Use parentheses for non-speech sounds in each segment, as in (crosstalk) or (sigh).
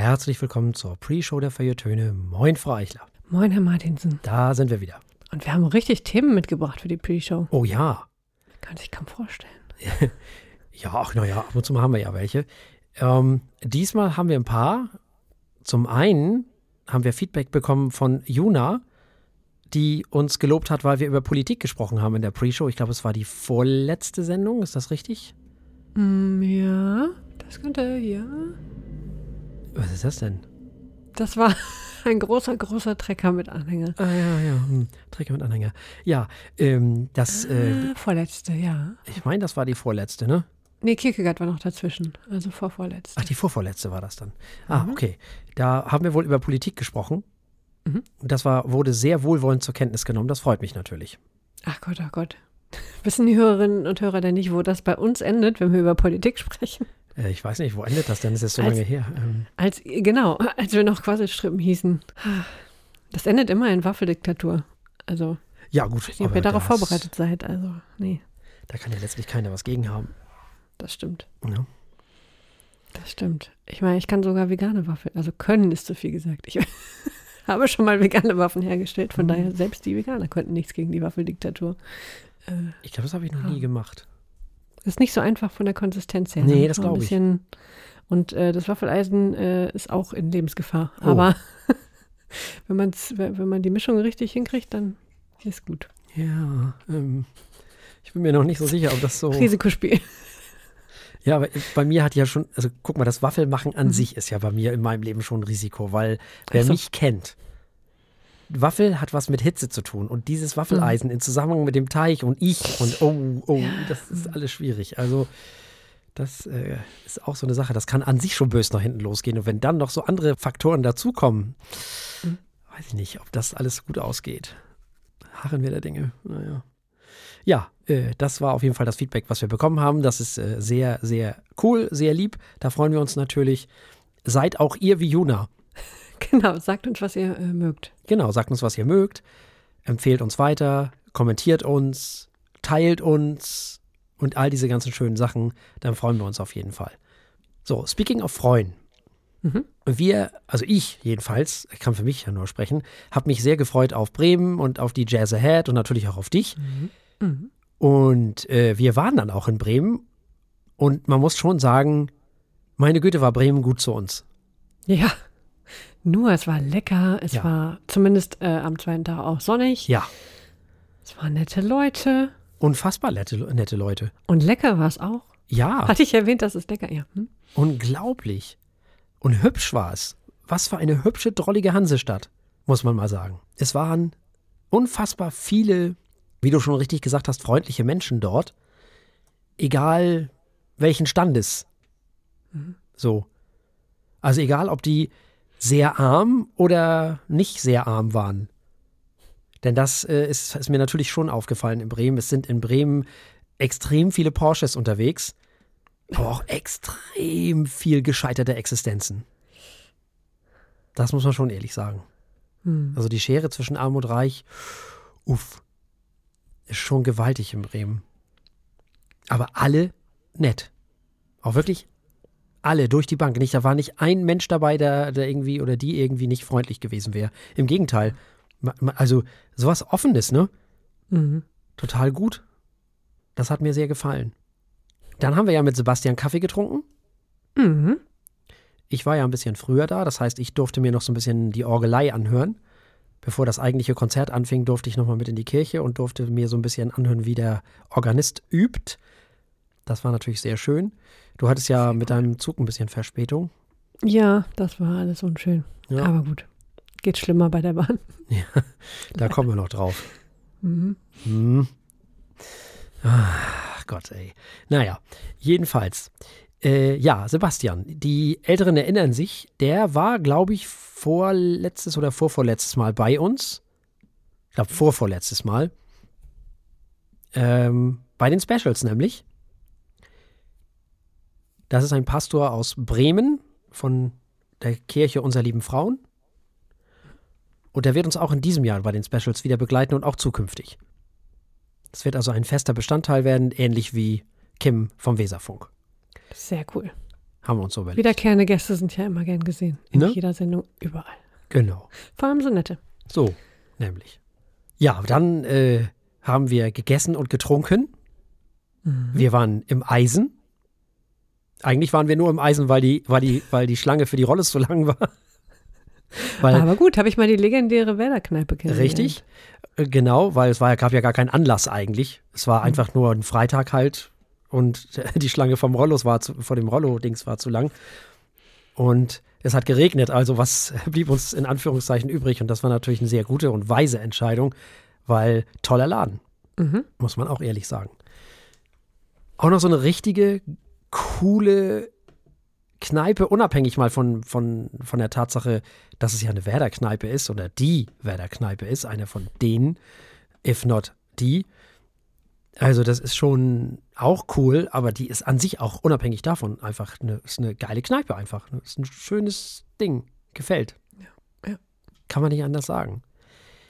herzlich willkommen zur Pre-Show der Feiertöne. Moin, Frau Eichler. Moin, Herr Martinsen. Da sind wir wieder. Und wir haben richtig Themen mitgebracht für die Pre-Show. Oh ja. Kann sich kaum vorstellen. (laughs) ja, ach naja, ab und zu haben wir ja welche. Ähm, diesmal haben wir ein paar. Zum einen haben wir Feedback bekommen von Juna, die uns gelobt hat, weil wir über Politik gesprochen haben in der Pre-Show. Ich glaube, es war die vorletzte Sendung, ist das richtig? Mm, ja, das könnte, ja. Was ist das denn? Das war (laughs) ein großer, großer Trecker mit Anhänger. Ah, ja, ja, hm. Trecker mit Anhänger. Ja, ähm, das. Äh, äh, vorletzte, ja. Ich meine, das war die vorletzte, ne? Nee, Kierkegaard war noch dazwischen, also vorvorletzte. Ach, die vorvorletzte war das dann. Ah, mhm. okay. Da haben wir wohl über Politik gesprochen. Mhm. Das war, wurde sehr wohlwollend zur Kenntnis genommen. Das freut mich natürlich. Ach Gott, ach Gott. (laughs) Wissen die Hörerinnen und Hörer denn nicht, wo das bei uns endet, wenn wir über Politik sprechen? Äh, ich weiß nicht, wo endet das denn? Das ist so als, lange her. Ähm. Als, genau, als wir noch Quasselstrippen hießen. Das endet immer in Waffeldiktatur. Also. Ja, gut. Ich ob ihr darauf vorbereitet seid. Also, nee. Da kann ja letztlich keiner was gegen haben. Das stimmt. Ja. Das stimmt. Ich meine, ich kann sogar vegane Waffeln. Also können ist zu viel gesagt. Ich (laughs) habe schon mal vegane Waffen hergestellt. Von mhm. daher, selbst die Veganer konnten nichts gegen die Waffeldiktatur. Äh, ich glaube, das habe ich noch ja. nie gemacht. Ist nicht so einfach von der Konsistenz her. Nee, ne? das glaube ich. Und äh, das Waffeleisen äh, ist auch in Lebensgefahr. Oh. Aber (laughs) wenn, man's, wenn man die Mischung richtig hinkriegt, dann ist gut. Ja, ähm, ich bin mir noch nicht so sicher, ob das so. Risikospiel. (laughs) Ja, aber bei mir hat ja schon, also guck mal, das Waffelmachen an mhm. sich ist ja bei mir in meinem Leben schon ein Risiko, weil wer so. mich kennt, Waffel hat was mit Hitze zu tun und dieses Waffeleisen mhm. in Zusammenhang mit dem Teich und ich und oh, oh, ja. das ist alles schwierig. Also das äh, ist auch so eine Sache, das kann an sich schon böse nach hinten losgehen und wenn dann noch so andere Faktoren dazukommen, mhm. weiß ich nicht, ob das alles gut ausgeht. Harren wir der Dinge, naja. Ja, äh, das war auf jeden Fall das Feedback, was wir bekommen haben. Das ist äh, sehr, sehr cool, sehr lieb. Da freuen wir uns natürlich. Seid auch ihr wie Juna. (laughs) Genau, sagt uns, was ihr äh, mögt. Genau, sagt uns, was ihr mögt. Empfehlt uns weiter, kommentiert uns, teilt uns und all diese ganzen schönen Sachen. Dann freuen wir uns auf jeden Fall. So, speaking of freuen. Mhm. Wir, also ich jedenfalls, ich kann für mich ja nur sprechen, habe mich sehr gefreut auf Bremen und auf die Jazz Ahead und natürlich auch auf dich. Mhm. Mhm. Und äh, wir waren dann auch in Bremen und man muss schon sagen, meine Güte, war Bremen gut zu uns. Ja. Nur, es war lecker. Es ja. war zumindest äh, am zweiten Tag auch sonnig. Ja. Es waren nette Leute. Unfassbar nette, nette Leute. Und lecker war es auch. Ja. Hatte ich erwähnt, dass es lecker ja. Hm? Unglaublich. Und hübsch war es. Was für eine hübsche, drollige Hansestadt, muss man mal sagen. Es waren unfassbar viele, wie du schon richtig gesagt hast, freundliche Menschen dort. Egal welchen Standes. Mhm. So. Also egal, ob die sehr arm oder nicht sehr arm waren. Denn das äh, ist, ist, mir natürlich schon aufgefallen in Bremen. Es sind in Bremen extrem viele Porsches unterwegs, aber auch extrem viel gescheiterte Existenzen. Das muss man schon ehrlich sagen. Hm. Also die Schere zwischen Arm und Reich, uff, ist schon gewaltig in Bremen. Aber alle nett. Auch wirklich alle durch die Bank nicht. Da war nicht ein Mensch dabei, der, der irgendwie oder die irgendwie nicht freundlich gewesen wäre. Im Gegenteil. Also sowas Offenes, ne? Mhm. Total gut. Das hat mir sehr gefallen. Dann haben wir ja mit Sebastian Kaffee getrunken. Mhm. Ich war ja ein bisschen früher da, das heißt, ich durfte mir noch so ein bisschen die Orgelei anhören. Bevor das eigentliche Konzert anfing, durfte ich nochmal mit in die Kirche und durfte mir so ein bisschen anhören, wie der Organist übt. Das war natürlich sehr schön. Du hattest ja mit deinem Zug ein bisschen Verspätung. Ja, das war alles unschön. Ja. Aber gut. Geht schlimmer bei der Bahn. (laughs) Ja, da kommen wir noch drauf. (laughs) Mhm. Mhm. Ach Gott, ey. Naja, jedenfalls. Äh, ja, Sebastian, die Älteren erinnern sich, der war, glaube ich, vorletztes oder vorvorletztes Mal bei uns. Ich glaube, vorvorletztes Mal. Ähm, bei den Specials nämlich. Das ist ein Pastor aus Bremen von der Kirche unserer lieben Frauen. Und der wird uns auch in diesem Jahr bei den Specials wieder begleiten und auch zukünftig. Das wird also ein fester Bestandteil werden, ähnlich wie Kim vom Weserfunk. Sehr cool. Haben wir uns so überlegt. Wiederkehrende Gäste sind ja immer gern gesehen. In Ne? jeder Sendung, überall. Genau. Vor allem so nette. So, nämlich. Ja, dann äh, haben wir gegessen und getrunken. Wir waren im Eisen. Eigentlich waren wir nur im Eisen, weil die, weil die, weil die Schlange für die Rolle so (laughs) lang war. Weil, Aber gut, habe ich mal die legendäre Werder-Kneipe kennengelernt. richtig, äh, genau, weil es war, ja- gab ja gar keinen Anlass eigentlich. Es war einfach nur ein Freitag halt und (laughs) die Schlange vom Rollos war zu, vor dem Rollo-Dings war zu lang. Und es hat geregnet, also was (laughs) blieb uns in Anführungszeichen übrig? Und das war natürlich eine sehr gute und weise Entscheidung, weil toller Laden, Mhm. muss man auch ehrlich sagen. Auch noch so eine richtige, coole Kneipe, unabhängig mal von, von, von der Tatsache, dass es ja eine Werder-Kneipe ist oder die Werder-Kneipe ist, eine von denen, if not die. Also das ist schon auch cool, aber die ist an sich auch unabhängig davon einfach eine, ist eine geile Kneipe einfach. Ist ein schönes Ding, gefällt. ja. Kann man nicht anders sagen.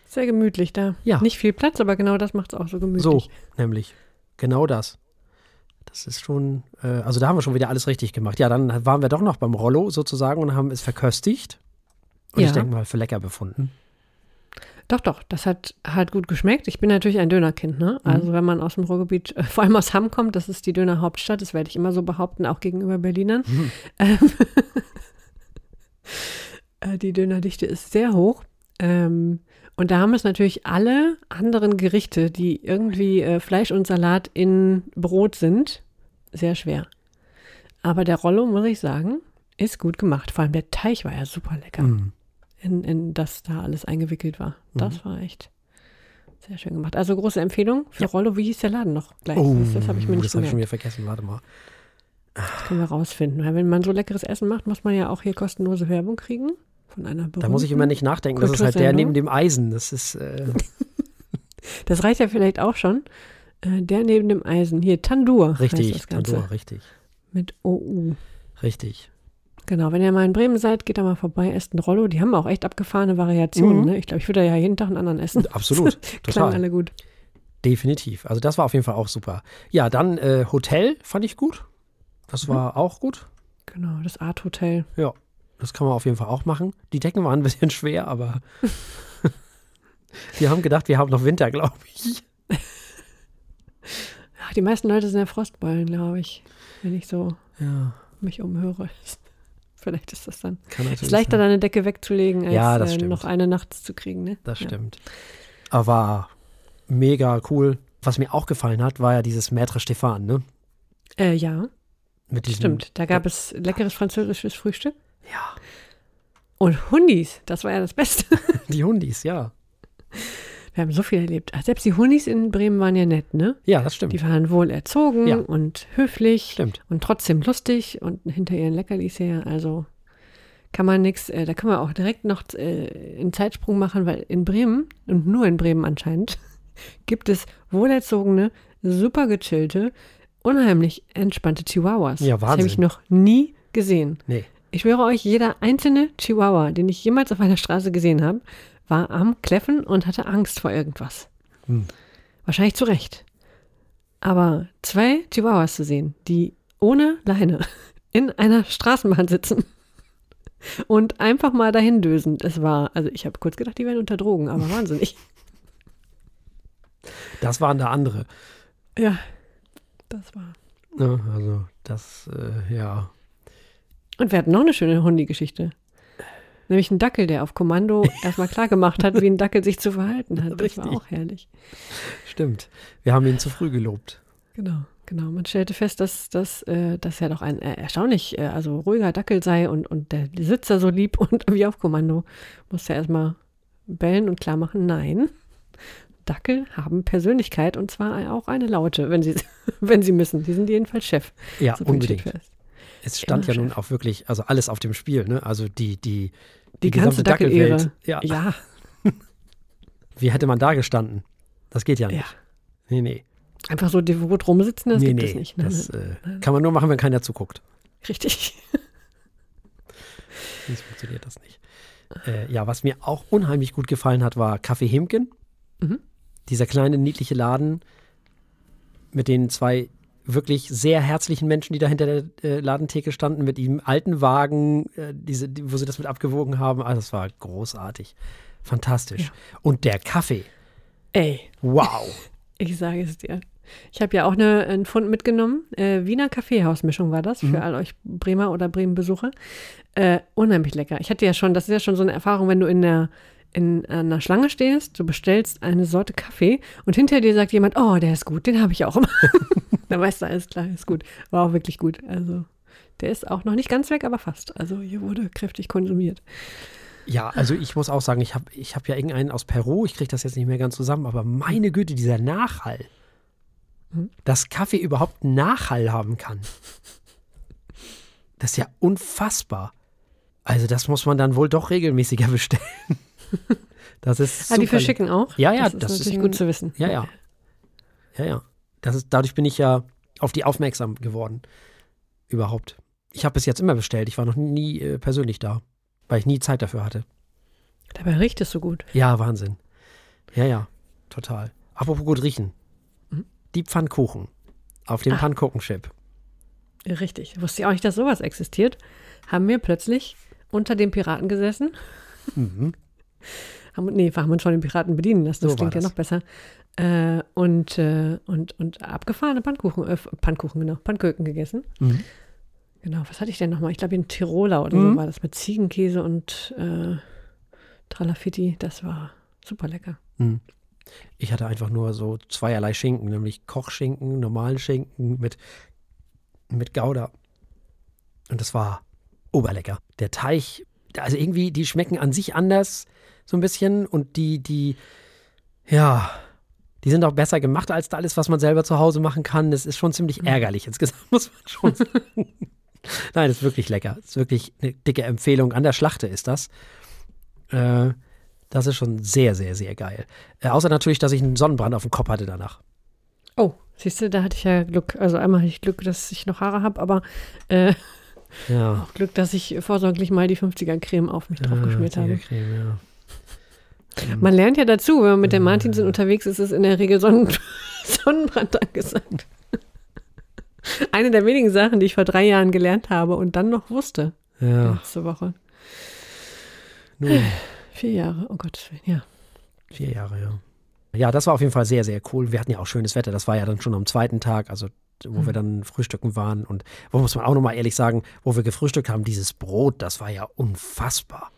Sehr gemütlich da. Ja. Nicht viel Platz, aber genau das macht es auch so gemütlich. So, nämlich. Genau das. Das ist schon, äh, also da haben wir schon wieder alles richtig gemacht. Ja, dann waren wir doch noch beim Rollo sozusagen und haben es verköstigt. Und ich Ja. denke mal, für lecker befunden. Doch, doch, das hat, hat gut geschmeckt. Ich bin natürlich ein Dönerkind, ne? Mhm. Also wenn man aus dem Ruhrgebiet, äh, vor allem aus Hamm kommt, das ist die Dönerhauptstadt, das werde ich immer so behaupten, auch gegenüber Berlinern. Mhm. Ähm, (laughs) äh, die Dönerdichte ist sehr hoch. Ähm, und da haben es natürlich alle anderen Gerichte, die irgendwie äh, Fleisch und Salat in Brot sind, sehr schwer. Aber der Rollo, muss ich sagen, ist gut gemacht. Vor allem der Teig war ja super lecker Mm. in, in das da alles eingewickelt war. Das war echt sehr schön gemacht. Also große Empfehlung für Ja. Rollo. Wie hieß der Laden noch gleich? Oh, das das habe ich mir nicht das habe ich schon wieder vergessen. Warte mal. Das können wir rausfinden. Weil wenn man so leckeres Essen macht, muss man ja auch hier kostenlose Werbung kriegen von einer Da muss ich immer nicht nachdenken. Das ist halt der neben dem Eisen. Das ist, äh, (laughs) Das reicht ja vielleicht auch schon. Äh, der neben dem Eisen. Hier, Tandur richtig. Tandoor, richtig. Mit OU. Richtig. Genau, wenn ihr mal in Bremen seid, geht da mal vorbei, esst ein Rollo. Die haben auch echt abgefahrene Variationen. Mhm. Ne? Ich glaube, ich würde ja jeden Tag einen anderen essen. (laughs) Absolut. (laughs) Total. alle gut. Definitiv. Also das war auf jeden Fall auch super. Ja, dann äh, Hotel fand ich gut. Das Mhm. war auch gut. Genau, das Art Hotel. Ja, das kann man auf jeden Fall auch machen. Die Decken waren ein bisschen schwer, aber (laughs) wir haben gedacht, wir haben noch Winter, glaube ich. Ach, die meisten Leute sind ja Frostbeulen, glaube ich. Wenn ich so Ja, mich umhöre. (laughs) Vielleicht ist das dann. kann natürlich ist leichter, sein. da eine Decke wegzulegen, als Ja, äh, noch eine nachts zu kriegen. Ne? Das Ja. stimmt. Aber mega cool. Was mir auch gefallen hat, war ja dieses Maître Stefan, ne? Äh, ja, Mit diesem, stimmt. Da gab es leckeres französisches Frühstück. Ja, Und Hundis, das war ja das Beste. (laughs) die Hundis, ja. Wir haben so viel erlebt. Ach, Selbst die Hundis in Bremen waren ja nett, ne? Ja, das stimmt. Die waren wohl erzogen Ja. und höflich Stimmt. und trotzdem lustig und hinter ihren Leckerlis her. Also kann man nichts, äh, da kann man auch direkt noch äh, einen Zeitsprung machen, weil in Bremen und nur in Bremen anscheinend (laughs) gibt es wohlerzogene, super gechillte, unheimlich entspannte Chihuahuas. Ja, Das habe ich Wahnsinn. noch nie gesehen. Nee. Ich schwöre euch, jeder einzelne Chihuahua, den ich jemals auf einer Straße gesehen habe, war am Kläffen und hatte Angst vor irgendwas. Hm. Wahrscheinlich zu Recht. Aber zwei Chihuahuas zu sehen, die ohne Leine (laughs) in einer Straßenbahn sitzen (laughs) und einfach mal dahin dösen, das war, also ich habe kurz gedacht, die wären unter Drogen, aber (laughs) wahnsinnig. Das waren da andere. Ja, das war. Ja, also, das, äh, ja. Und wir hatten noch eine schöne Hundi-Geschichte. Nämlich einen Dackel, der auf Kommando (laughs) erstmal klar gemacht hat, wie ein Dackel sich zu verhalten hat. Das war Richtig. auch herrlich. Stimmt. Wir haben ihn zu früh gelobt. Genau, genau. Man stellte fest, dass das äh, dass er doch ein äh, erstaunlich, äh, also ruhiger Dackel sei und, und der Sitzer so lieb (laughs) und wie auf Kommando. Musste er erstmal bellen und klar machen, nein. Dackel haben Persönlichkeit und zwar auch eine laute, wenn sie, (laughs) wenn sie müssen. Die sind jedenfalls Chef. Ja, So unbedingt. fest. Es stand ja nun auch wirklich, also alles auf dem Spiel, ne? Also die, die, Die, ganze gesamte Dackelehre. Ja. Ja, (laughs) Wie hätte man da gestanden? Das geht ja nicht. ja. Nee, nee. Einfach so devot rumsitzen, das nee, gibt nee. es nicht. Nein, das nein. äh, kann man nur machen, wenn keiner zuguckt. Richtig. (laughs) Sonst funktioniert das nicht. Äh, ja, was mir auch unheimlich gut gefallen hat, war Kaffee Hemken. Mhm. Dieser kleine, niedliche Laden mit den zwei wirklich sehr herzlichen Menschen, die da hinter der äh, Ladentheke standen, mit diesem alten Wagen, äh, diese, die, wo sie das mit abgewogen haben. Also, es war großartig. Fantastisch. Ja. Und der Kaffee. Ey, Wow. (laughs) ich sage es dir. Ich habe ja auch eine, einen Fund mitgenommen. Äh, Wiener Kaffeehausmischung war das für Mhm. all euch Bremer oder Bremen-Besucher. Äh, unheimlich lecker. Ich hatte ja schon, das ist ja schon so eine Erfahrung, wenn du in der in einer Schlange stehst, du bestellst eine Sorte Kaffee und hinter dir sagt jemand, oh, der ist gut, den habe ich auch immer. (laughs) Dann weißt du, alles klar, ist gut. War auch wirklich gut. Also der ist auch noch nicht ganz weg, aber fast. Also hier wurde kräftig konsumiert. Ja, also ich muss auch sagen, ich habe ich hab ja irgendeinen aus Peru, ich kriege das jetzt nicht mehr ganz zusammen, aber meine Güte, dieser Nachhall. Mhm. Dass Kaffee überhaupt Nachhall haben kann. Das ist ja unfassbar. Also das muss man dann wohl doch regelmäßiger (laughs) bestellen. (laughs) Das ist Ah, die super verschicken auch? Ja, ja, das ist das ist natürlich ein- gut zu wissen. Ja, ja. Ja, ja. Das ist, dadurch bin ich ja auf die aufmerksam geworden. Überhaupt. Ich habe bis jetzt immer bestellt. Ich war noch nie äh, persönlich da, weil ich nie Zeit dafür hatte. Dabei riecht es so gut. Ja, Wahnsinn. Ja, ja, total. Apropos gut riechen. Mhm. Die Pfannkuchen auf dem Ah. Pfannkuchenchip. Richtig. Wusste ich auch nicht, dass sowas existiert. Haben wir plötzlich unter den Piraten gesessen. Mhm. Haben, nee, wir haben uns von den Piraten bedienen lassen. Das So klingt ja noch besser. Äh, und, äh, und, und abgefahrene Pfannkuchen, äh, Pfannkuchen, genau, Pfannkuchen gegessen. Mhm. Genau, was hatte ich denn nochmal? Ich glaube, in Tiroler oder Mhm. so war das mit Ziegenkäse und äh, Tralafitti. Das war super lecker. Mhm. Ich hatte einfach nur so zweierlei Schinken, nämlich Kochschinken, normalen Schinken mit, mit Gouda. Und das war oberlecker. Der Teig, also irgendwie, die schmecken an sich anders, so ein bisschen. Und die, die, ja, die sind auch besser gemacht als alles, was man selber zu Hause machen kann. Das ist schon ziemlich ärgerlich insgesamt, (laughs) muss man schon sagen. Nein, das ist wirklich lecker. Das ist wirklich eine dicke Empfehlung. An der Schlachte ist das. Äh, das ist schon sehr, sehr, sehr geil. Äh, außer natürlich, dass ich einen Sonnenbrand auf dem Kopf hatte danach. Oh, siehst du, da hatte ich ja Glück. Also einmal hatte ich Glück, dass ich noch Haare habe, aber äh, Ja. auch Glück, dass ich vorsorglich mal die 50er-Creme auf mich drauf geschmiert Ah, habe. Creme, ja. (laughs) Man lernt ja dazu, wenn man mit den Martinsen unterwegs ist, ist in der Regel Sonnen (laughs) Sonnenbrand angesagt. (laughs) Eine der wenigen Sachen, die ich vor drei Jahren gelernt habe und dann noch wusste. Ja, Letzte Woche. nun, (sighs) Vier Jahre, oh Gott, ja. vier Jahre, ja. Ja, das war auf jeden Fall sehr, sehr cool. Wir hatten ja auch schönes Wetter. Das war ja dann schon am zweiten Tag, also wo wir dann frühstücken waren. Und wo muss man auch nochmal ehrlich sagen, wo wir gefrühstückt haben, dieses Brot, das war ja unfassbar.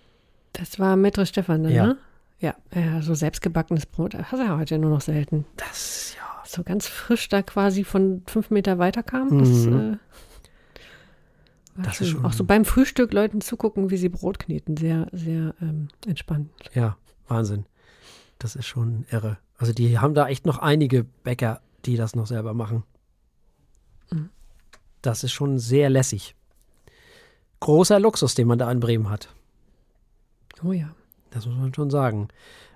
Das war Maitre Stefan dann, Ja. ne? Ja, ja, so selbstgebackenes Brot. Das hast du ja heute nur noch selten. Das, ja. So ganz frisch da quasi von fünf Meter weiter kam. Das, Mhm. äh, Das ist schon- Auch so beim Frühstück Leuten zugucken, wie sie Brot kneten. Sehr, sehr ähm, entspannt. Ja, Wahnsinn. Das ist schon irre. Also die haben da echt noch einige Bäcker, die das noch selber machen. Das ist schon sehr lässig. Großer Luxus, den man da in Bremen hat. Oh ja. Das muss man schon sagen.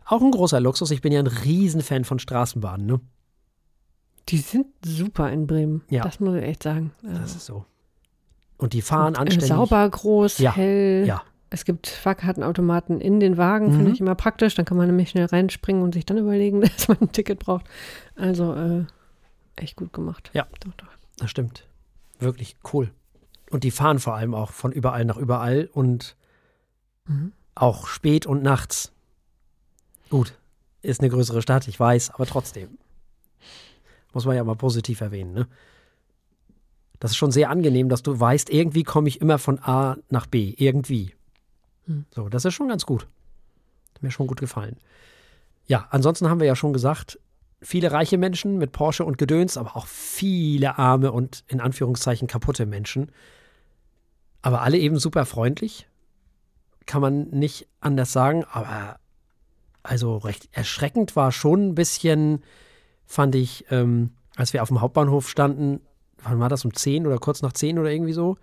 Auch ein großer Luxus. Ich bin ja ein Riesenfan von Straßenbahnen. Ne? Die sind super in Bremen. Ja. Das muss ich echt sagen. Das Also, ist so. Und die fahren äh, anständig. sauber, groß, Ja, hell. Ja, Es gibt Fahrkartenautomaten in den Wagen, finde Mhm. ich immer praktisch. Dann kann man nämlich schnell reinspringen und sich dann überlegen, (laughs) dass man ein Ticket braucht. Also äh, echt gut gemacht. Ja. Doch, doch. das stimmt. Wirklich cool. Und die fahren vor allem auch von überall nach überall und Mhm. auch spät und nachts. Gut, ist eine größere Stadt, ich weiß, aber trotzdem. Muss man ja mal positiv erwähnen, ne? Das ist schon sehr angenehm, dass du weißt, irgendwie komme ich immer von A nach B. Irgendwie. Hm. So, das ist schon ganz gut. Hat mir schon gut gefallen. Ja, ansonsten haben wir ja schon gesagt, viele reiche Menschen mit Porsche und Gedöns, aber auch viele arme und in Anführungszeichen kaputte Menschen. Aber alle eben super freundlich. Kann man nicht anders sagen, aber also recht erschreckend war schon ein bisschen, fand ich, ähm, als wir auf dem Hauptbahnhof standen, wann war das, um 10 oder kurz nach 10 oder irgendwie so?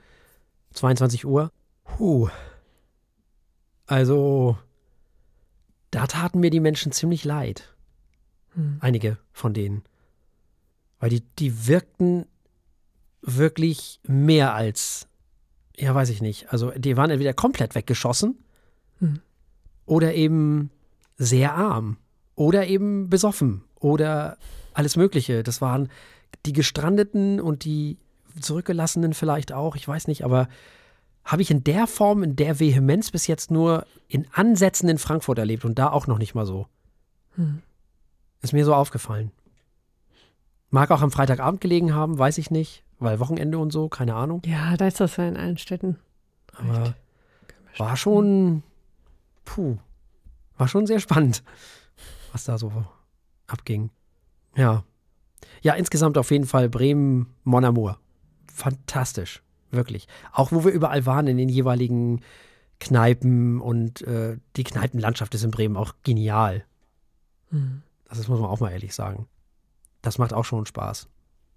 22 Uhr. Puh. Also, da taten mir die Menschen ziemlich leid. Hm. Einige von denen. Weil die, die wirkten wirklich mehr als, ja, weiß ich nicht. Also, die waren entweder komplett weggeschossen Hm. oder eben sehr arm oder eben besoffen oder alles Mögliche. Das waren die Gestrandeten und die Zurückgelassenen vielleicht auch, ich weiß nicht, aber habe ich in der Form, in der Vehemenz bis jetzt nur in Ansätzen in Frankfurt erlebt und da auch noch nicht mal so. Hm. Ist mir so aufgefallen. Mag auch am Freitagabend gelegen haben, weiß ich nicht, weil Wochenende und so, keine Ahnung. Ja, da ist das ja in allen Städten. Aber war schon, puh, war schon sehr spannend, was da so abging. Ja. Ja, insgesamt auf jeden Fall Bremen, Mon Amour. Fantastisch. Wirklich. Auch wo wir überall waren in den jeweiligen Kneipen und äh, die Kneipenlandschaft ist in Bremen auch genial. Mhm. Das muss man auch mal ehrlich sagen. Das macht auch schon Spaß.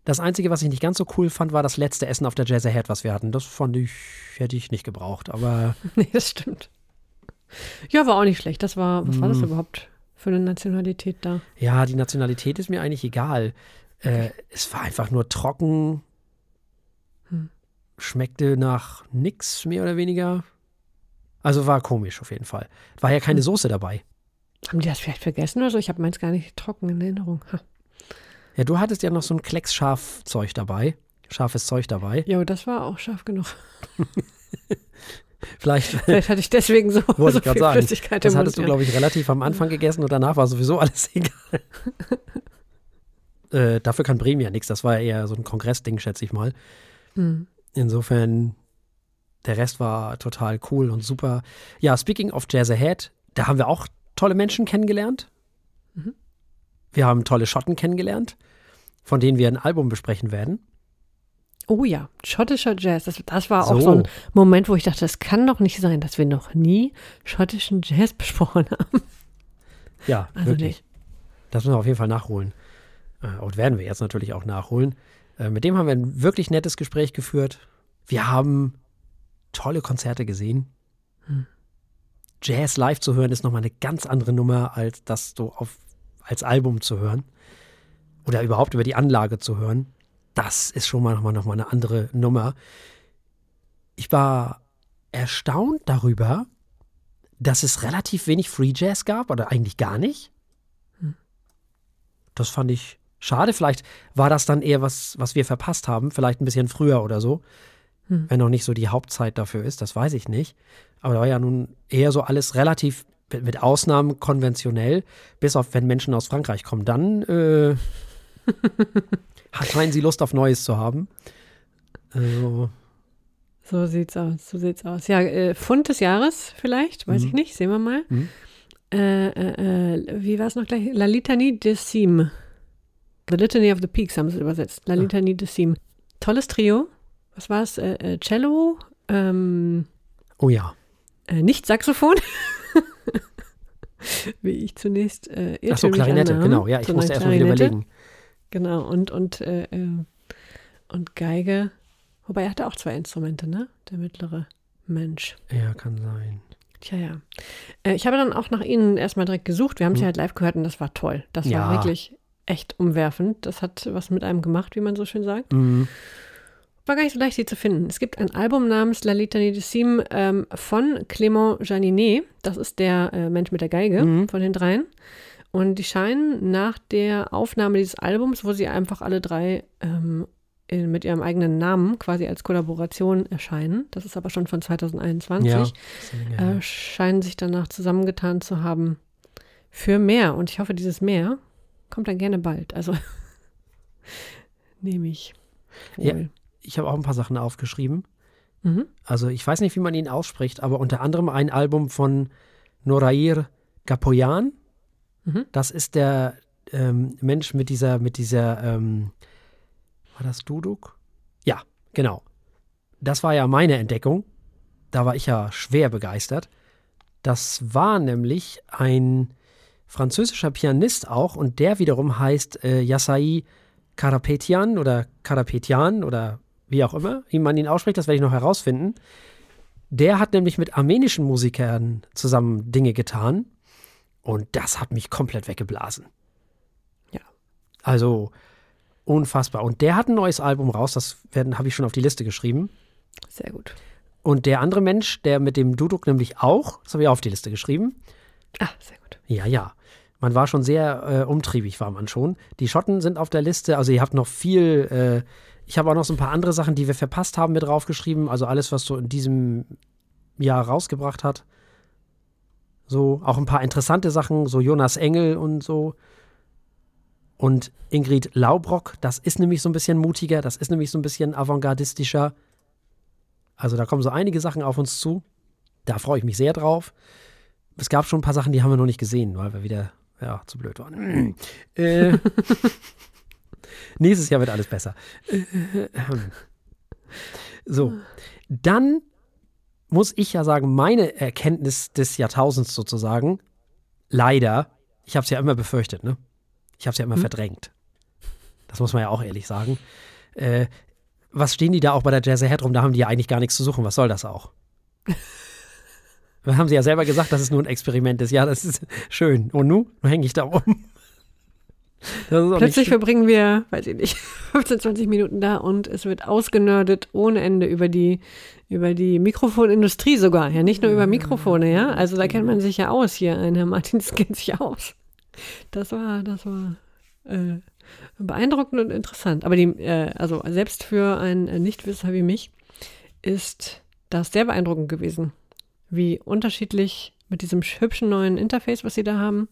Das Einzige, was ich nicht ganz so cool fand, war das letzte Essen auf der Jazz Ahead, was wir hatten. Das fand ich, hätte ich nicht gebraucht, aber. (laughs) nee, das stimmt. Ja, war auch nicht schlecht. Das war, was war das hm. überhaupt für eine Nationalität da? Ja, die Nationalität ist mir eigentlich egal. Äh, es war einfach nur trocken, hm. schmeckte nach nix, mehr oder weniger. Also war komisch auf jeden Fall. War ja keine hm. Soße dabei. Haben die das vielleicht vergessen oder so? Ich habe meins gar nicht trocken in Erinnerung. Ha. Ja, du hattest ja noch so ein Klecks scharf Zeug dabei. Scharfes Zeug dabei. Ja, das war auch scharf genug. (laughs) Vielleicht, Vielleicht hatte ich deswegen so, so viel sagen. Flüssigkeit Das hattest du, glaube ich, relativ am Anfang gegessen und danach war sowieso alles (laughs) egal. äh, dafür kann Bremen ja nichts. Das war ja eher so ein Kongressding, schätze ich mal. Mhm. Insofern, der Rest war total cool und super. Ja, speaking of Jazz Ahead, da haben wir auch tolle Menschen kennengelernt. Mhm. Wir haben tolle Schotten kennengelernt, von denen wir ein Album besprechen werden. Oh ja, schottischer Jazz. Das, das war so. auch so ein Moment, wo ich dachte, das kann doch nicht sein, dass wir noch nie schottischen Jazz (laughs) besprochen haben. Ja, also wirklich. Nee. Das müssen wir auf jeden Fall nachholen. Äh, und werden wir jetzt natürlich auch nachholen. Äh, mit dem haben wir ein wirklich nettes Gespräch geführt. Wir haben tolle Konzerte gesehen. Hm. Jazz live zu hören ist nochmal eine ganz andere Nummer, als das so auf, als Album zu hören. Oder überhaupt über die Anlage zu hören das ist schon mal nochmal noch mal eine andere Nummer. Ich war erstaunt darüber, dass es relativ wenig Free Jazz gab oder eigentlich gar nicht. Hm. Das fand ich schade. Vielleicht war das dann eher was, was wir verpasst haben, vielleicht ein bisschen früher oder so. Hm. Wenn noch nicht so die Hauptzeit dafür ist, das weiß ich nicht. Aber da war ja nun eher so alles relativ mit Ausnahmen konventionell, bis auf wenn Menschen aus Frankreich kommen. Dann äh, (laughs) scheinen sie Lust auf Neues zu haben. Also. So sieht's aus, so sieht's aus. Ja, äh, Fund des Jahres vielleicht, weiß mhm. ich nicht, sehen wir mal. Mhm. Äh, äh, äh wie war es noch gleich? La Litanie de Sim. The Litany of the Peaks haben sie übersetzt. La ah. Litanie de Sim. Tolles Trio. Was war es? Äh, äh, Cello. Ähm, oh ja. nicht Saxophon. (laughs) wie ich zunächst äh, Ach so, Klarinette, genau. Ja, ich musste erst mal wieder überlegen. Genau, und, und, äh, äh, und Geige. Wobei er hatte auch zwei Instrumente, ne? Der mittlere Mensch. Ja, kann sein. Tja, ja. Äh, ich habe dann auch nach ihnen erstmal direkt gesucht. Wir haben hm. sie halt live gehört und das war toll. Das ja. war wirklich echt umwerfend. Das hat was mit einem gemacht, wie man so schön sagt. Mhm. War gar nicht so leicht, sie zu finden. Es gibt ein Album namens La Litanie de Sim ähm, von Clément Janinet. Das ist der äh, Mensch mit der Geige mhm. von den dreien. Und die scheinen nach der Aufnahme dieses Albums, wo sie einfach alle drei ähm, mit ihrem eigenen Namen quasi als Kollaboration erscheinen, das ist aber schon von 2021, ja, äh, scheinen sich danach zusammengetan zu haben für mehr. Und ich hoffe, dieses mehr kommt dann gerne bald. Also (laughs) nehme ich. Wohl. Ja, ich habe auch ein paar Sachen aufgeschrieben. Mhm. Also ich weiß nicht, wie man ihn ausspricht, aber unter anderem ein Album von Norair Gapoyan. Mhm. Das ist der ähm, Mensch mit dieser, mit dieser, ähm, war das Duduk? Ja, genau. Das war ja meine Entdeckung. Da war ich ja schwer begeistert. Das war nämlich ein französischer Pianist auch und der wiederum heißt äh, Yassai Karapetian oder Karapetian oder wie auch immer, wie man ihn ausspricht, das werde ich noch herausfinden. Der hat nämlich mit armenischen Musikern zusammen Dinge getan und das hat mich komplett weggeblasen. Ja. Also unfassbar. Und der hat ein neues Album raus, das habe ich schon auf die Liste geschrieben. Sehr gut. Und der andere Mensch, der mit dem Duduk nämlich auch, das habe ich auf die Liste geschrieben. Ah, sehr gut. Ja, ja. Man war schon sehr äh, umtriebig, war man schon. Die Schotten sind auf der Liste, also ihr habt noch viel, äh, ich habe auch noch so ein paar andere Sachen, die wir verpasst haben, mit draufgeschrieben. Also alles, was so in diesem Jahr rausgebracht hat. So, auch ein paar interessante Sachen, so Jonas Engel und so. Und Ingrid Laubrock, das ist nämlich so ein bisschen mutiger, das ist nämlich so ein bisschen avantgardistischer. Also da kommen so einige Sachen auf uns zu. Da freue ich mich sehr drauf. Es gab schon ein paar Sachen, die haben wir noch nicht gesehen, weil wir wieder ja, zu blöd waren. (laughs) äh, nächstes Jahr wird alles besser. so, dann muss ich ja sagen, meine Erkenntnis des Jahrtausends sozusagen, leider, ich habe es ja immer befürchtet, ne? Ich habe es ja immer hm. verdrängt. Das muss man ja auch ehrlich sagen. Äh, was stehen die da auch bei der Jazz Ahead rum? Da haben die ja eigentlich gar nichts zu suchen. Was soll das auch? (laughs) Haben sie ja selber gesagt, dass es nur ein Experiment ist. Ja, das ist schön. Und nun? Nun hänge ich da rum. Plötzlich verbringen wir, weiß ich nicht, (laughs) 15, 20 Minuten da und es wird ausgenördet ohne Ende über die, über die Mikrofonindustrie sogar. Ja, nicht nur über Mikrofone, ja. Also da kennt man sich ja aus hier. Ein Herr Martins (laughs) kennt sich aus. Das war, das war äh, beeindruckend und interessant. Aber die, äh, also selbst für einen Nichtwisser wie mich ist das sehr beeindruckend gewesen wie unterschiedlich mit diesem hübschen neuen Interface, was sie da haben,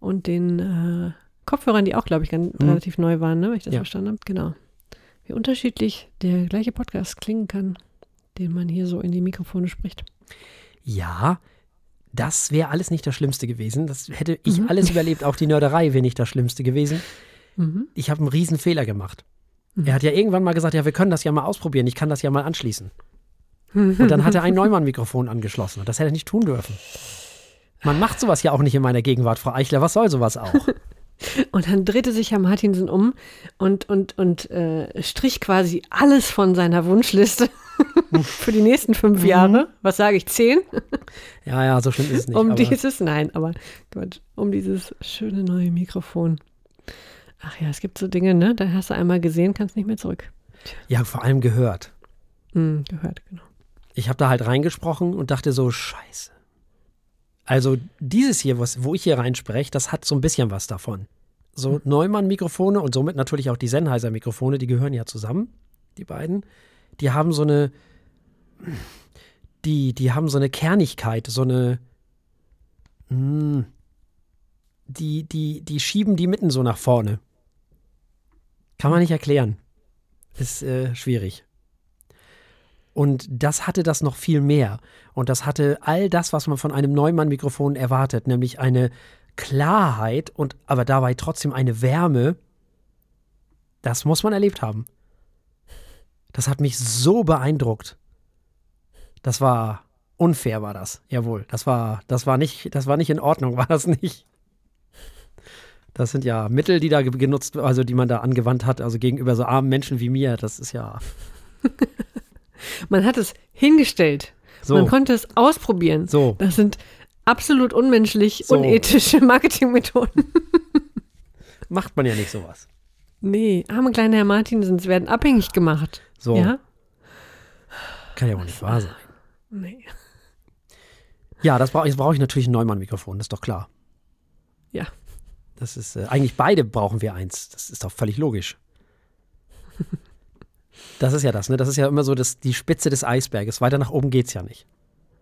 und den äh, Kopfhörern, die auch, glaube ich, ganz, mhm. relativ neu waren, ne, wenn ich das ja. verstanden habe. Genau. Wie unterschiedlich der gleiche Podcast klingen kann, den man hier so in die Mikrofone spricht. Ja, das wäre alles nicht das Schlimmste gewesen. Das hätte ich mhm. alles überlebt. Auch die Nörderei wäre nicht das Schlimmste gewesen. Mhm. Ich habe einen riesen Fehler gemacht. Mhm. Er hat ja irgendwann mal gesagt, ja, wir können das ja mal ausprobieren. Ich kann das ja mal anschließen. (laughs) Und dann hat er ein Neumann-Mikrofon angeschlossen. Und das hätte er nicht tun dürfen. Man macht sowas ja auch nicht in meiner Gegenwart, Frau Eichler. Was soll sowas auch? (laughs) Und dann drehte sich Herr Martinsen um und, und, und äh, strich quasi alles von seiner Wunschliste (laughs) für die nächsten fünf mhm. Jahre. Was sage ich, zehn? Ja, ja, so schlimm ist es (laughs) nicht. Um dieses, nein, aber Gott, um dieses schöne neue Mikrofon. Ach ja, es gibt so Dinge, ne? Da hast du einmal gesehen, kannst nicht mehr zurück. Ja, vor allem gehört. Mhm, gehört, genau ich habe da halt reingesprochen und dachte so, scheiße. Also dieses hier, was, wo ich hier reinspreche, das hat so ein bisschen was davon. So hm. Neumann-Mikrofone und somit natürlich auch die Sennheiser-Mikrofone, die gehören ja zusammen, die beiden. Die haben so eine, die, die haben so eine Kernigkeit, so eine, mh, hm, die, die, die schieben die Mitten so nach vorne. Kann man nicht erklären. Ist äh, schwierig. Und das hatte das noch viel mehr. Und das hatte all das, was man von einem Neumann-Mikrofon erwartet, nämlich eine Klarheit und aber dabei trotzdem eine Wärme. Das muss man erlebt haben. Das hat mich so beeindruckt. Das war unfair, war das. Jawohl, das war, das war nicht, das war nicht in Ordnung, (laughs) war das nicht. Das sind ja Mittel, die da genutzt, also die man da angewandt hat, also gegenüber so armen Menschen wie mir. Das ist ja. (laughs) Man hat es hingestellt. So. Man konnte es ausprobieren. So. Das sind absolut unmenschlich, so. unethische (laughs) Marketingmethoden. Macht man ja nicht sowas. Nee, arme kleine Herr Martinsens werden abhängig gemacht. So. Ja? Kann ja wohl nicht wahr sein. Nee. Ja, das brauch, jetzt brauche ich natürlich ein Neumann-Mikrofon, das ist doch klar. Ja. Das ist, äh, eigentlich beide brauchen wir eins. Das ist doch völlig logisch. Das ist ja das, ne? Das ist ja immer so das, die Spitze des Eisberges. Weiter nach oben geht's ja nicht.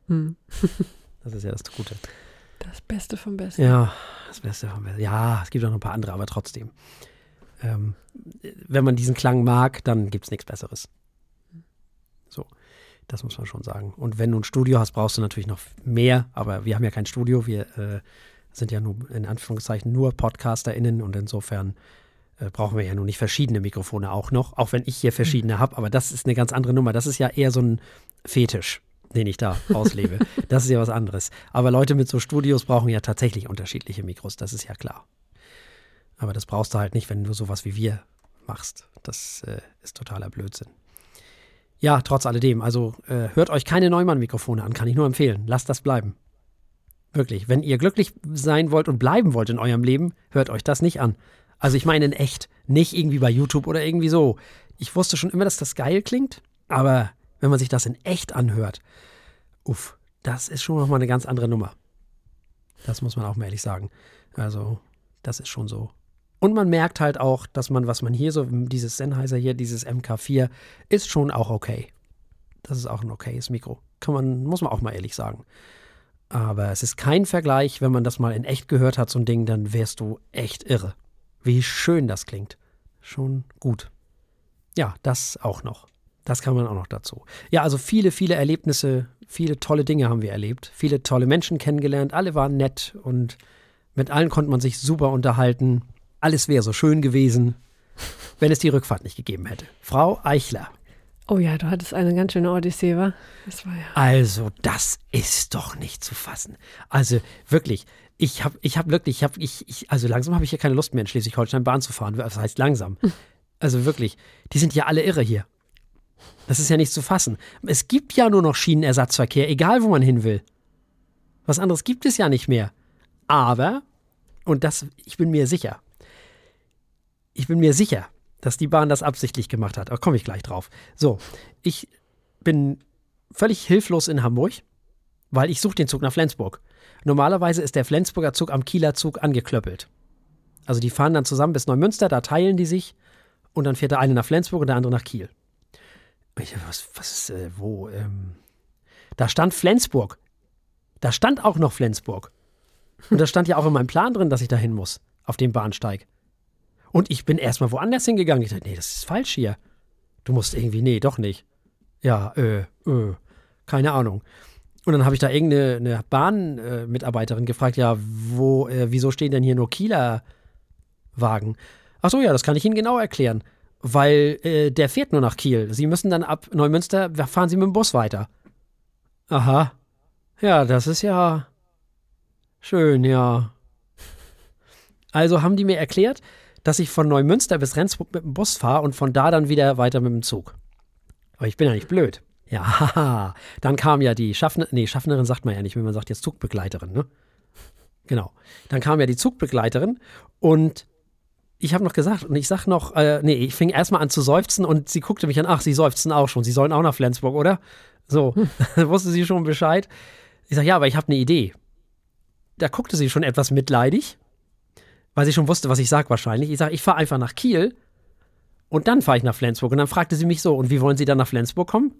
Hm. (laughs) das ist ja das Gute. Das Beste vom Besten. Ja, das Beste vom Besten. Ja, es gibt auch noch ein paar andere, aber trotzdem. Ähm, wenn man diesen Klang mag, dann gibt es nichts Besseres. So, das muss man schon sagen. Und wenn du ein Studio hast, brauchst du natürlich noch mehr, aber wir haben ja kein Studio, wir äh, sind ja nur in Anführungszeichen nur PodcasterInnen und insofern äh, brauchen wir ja nun nicht verschiedene Mikrofone auch noch, auch wenn ich hier verschiedene habe, aber das ist eine ganz andere Nummer. Das ist ja eher so ein Fetisch, den ich da auslebe. (laughs) das ist ja was anderes. Aber Leute mit so Studios brauchen ja tatsächlich unterschiedliche Mikros, das ist ja klar. Aber das brauchst du halt nicht, wenn du sowas wie wir machst. Das äh, ist totaler Blödsinn. Ja, trotz alledem, also äh, hört euch keine Neumann-Mikrofone an, kann ich nur empfehlen. Lasst das bleiben. Wirklich, wenn ihr glücklich sein wollt und bleiben wollt in eurem Leben, hört euch das nicht an. Also ich meine in echt, nicht irgendwie bei YouTube oder irgendwie so. Ich wusste schon immer, dass das geil klingt, aber wenn man sich das in echt anhört, uff, das ist schon nochmal eine ganz andere Nummer. Das muss man auch mal ehrlich sagen. Also, das ist schon so. Und man merkt halt auch, dass man, was man hier so, dieses Sennheiser hier, dieses MK4, ist schon auch okay. Das ist auch ein okayes Mikro. Kann man, muss man auch mal ehrlich sagen. Aber es ist kein Vergleich, wenn man das mal in echt gehört hat, so ein Ding, dann wärst du echt irre. Wie schön das klingt. Schon gut. Ja, das auch noch. Das kann man auch noch dazu. Ja, also viele, viele Erlebnisse, viele tolle Dinge haben wir erlebt. Viele tolle Menschen kennengelernt. Alle waren nett und mit allen konnte man sich super unterhalten. Alles wäre so schön gewesen, wenn es die Rückfahrt nicht gegeben hätte. Frau Eichler. Oh ja, du hattest eine ganz schöne Odyssee, wa? Das war ja. Also, das ist doch nicht zu fassen. Also, wirklich, ich habe ich hab wirklich, ich habe, ich, ich, also langsam habe ich hier keine Lust mehr in Schleswig-Holstein Bahn zu fahren. Was heißt langsam? (laughs) Also wirklich, die sind ja alle irre hier. Das ist ja nicht zu fassen. Es gibt ja nur noch Schienenersatzverkehr, egal wo man hin will. Was anderes gibt es ja nicht mehr. Aber, und das, ich bin mir sicher, ich bin mir sicher, dass die Bahn das absichtlich gemacht hat. Da komme ich gleich drauf. So, ich bin völlig hilflos in Hamburg, weil ich suche den Zug nach Flensburg. Normalerweise ist der Flensburger Zug am Kieler Zug angeklöppelt. Also die fahren dann zusammen bis Neumünster, da teilen die sich und dann fährt der eine nach Flensburg und der andere nach Kiel. Ich, was, was ist, äh, wo? Ähm, da stand Flensburg. Da stand auch noch Flensburg. Und da stand ja auch in meinem Plan drin, dass ich da hin muss, auf dem Bahnsteig. Und ich bin erstmal woanders hingegangen. Ich dachte, nee, das ist falsch hier. Du musst irgendwie, nee, doch nicht. Ja, äh, äh, keine Ahnung. Und dann habe ich da irgendeine Bahnmitarbeiterin äh, gefragt, ja, wo, äh, wieso stehen denn hier nur Kieler Wagen? Ach so, ja, das kann ich Ihnen genau erklären. Weil äh, der fährt nur nach Kiel. Sie müssen dann ab Neumünster, fahren Sie mit dem Bus weiter. Aha. Ja, das ist ja schön, ja. Also haben die mir erklärt, dass ich von Neumünster bis Rendsburg mit dem Bus fahre und von da dann wieder weiter mit dem Zug. Aber ich bin ja nicht blöd. Ja, (laughs) haha. dann kam ja die Schaffnerin, nee, Schaffnerin sagt man ja nicht, wenn man sagt jetzt Zugbegleiterin, ne? Genau. Dann kam ja die Zugbegleiterin und ich habe noch gesagt, und ich sag noch, äh, nee, ich fing erstmal an zu seufzen und sie guckte mich an, ach, sie seufzen auch schon, sie sollen auch nach Flensburg, oder? So, hm. (laughs) wusste sie schon Bescheid. Ich sag, ja, aber ich habe eine Idee. Da guckte sie schon etwas mitleidig weil sie schon wusste, was ich sage wahrscheinlich. Ich sage, ich fahre einfach nach Kiel und dann fahre ich nach Flensburg. Und dann fragte sie mich so, und wie wollen Sie dann nach Flensburg kommen?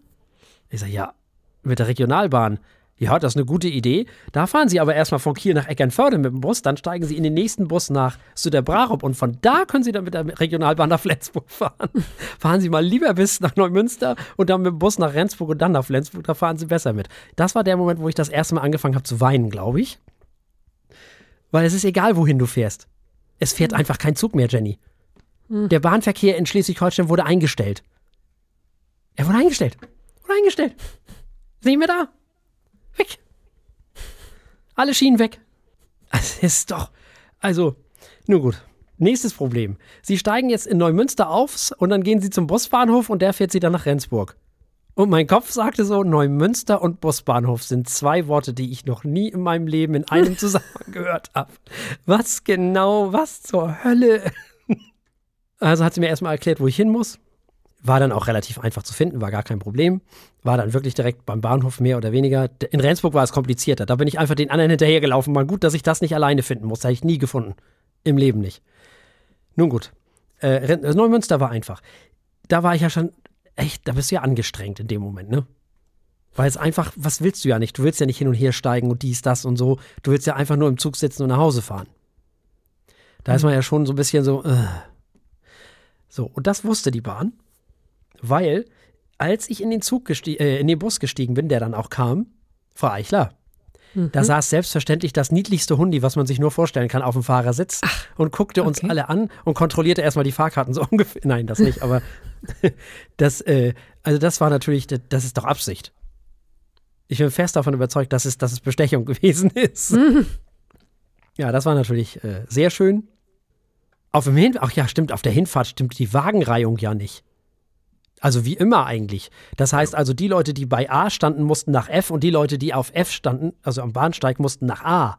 Ich sage, ja, mit der Regionalbahn. Ja, das ist eine gute Idee. Da fahren Sie aber erstmal von Kiel nach Eckernförde mit dem Bus, dann steigen Sie in den nächsten Bus nach Süderbrarup und von da können Sie dann mit der Regionalbahn nach Flensburg fahren. (laughs) fahren Sie mal lieber bis nach Neumünster und dann mit dem Bus nach Rendsburg und dann nach Flensburg, da fahren Sie besser mit. Das war der Moment, wo ich das erste Mal angefangen habe zu weinen, glaube ich. Weil es ist egal, wohin du fährst. Es fährt mhm. einfach kein Zug mehr, Jenny. Mhm. Der Bahnverkehr in Schleswig-Holstein wurde eingestellt. Er wurde eingestellt. Wurde eingestellt. Ist nicht mehr da. Weg. Alle Schienen weg. Das ist doch. Also, nun gut. Nächstes Problem. Sie steigen jetzt in Neumünster auf und dann gehen sie zum Busbahnhof und der fährt sie dann nach Rendsburg. Und mein Kopf sagte so, Neumünster und Busbahnhof sind zwei Worte, die ich noch nie in meinem Leben in einem (laughs) Zusammenhang gehört habe. Was genau, was zur Hölle? Also hat sie mir erstmal erklärt, wo ich hin muss. War dann auch relativ einfach zu finden, war gar kein Problem. War dann wirklich direkt beim Bahnhof mehr oder weniger. In Rendsburg war es komplizierter. Da bin ich einfach den anderen hinterhergelaufen. Mal gut, dass ich das nicht alleine finden muss. Das habe ich nie gefunden. Im Leben nicht. Nun gut. Äh, Neumünster war einfach. Da war ich ja schon echt, da bist du ja angestrengt in dem Moment, ne? Weil es einfach, was willst du ja nicht? Du willst ja nicht hin und her steigen und dies, das und so. Du willst ja einfach nur im Zug sitzen und nach Hause fahren. Da ist man ja schon so ein bisschen so. Äh. So, und das wusste die Bahn, weil als ich in den Zug äh, in den Bus gestiegen bin, der dann auch kam, Frau Eichler, mhm. da saß selbstverständlich das niedlichste Hundi, was man sich nur vorstellen kann, auf dem Fahrersitz Ach, und guckte okay. uns alle an und kontrollierte erstmal die Fahrkarten so (laughs) ungefähr. Nein, das nicht, aber (laughs) das, äh, also das war natürlich, das ist doch Absicht. Ich bin fest davon überzeugt, dass es, dass es Bestechung (laughs) gewesen ist. Mhm. Ja, das war natürlich äh, sehr schön. Auf dem Hin ach ja, stimmt, auf der Hinfahrt stimmt die Wagenreihung ja nicht. Also wie immer eigentlich. Das heißt also, die Leute, die bei A standen, mussten nach F und die Leute, die auf F standen, also am Bahnsteig, mussten nach A.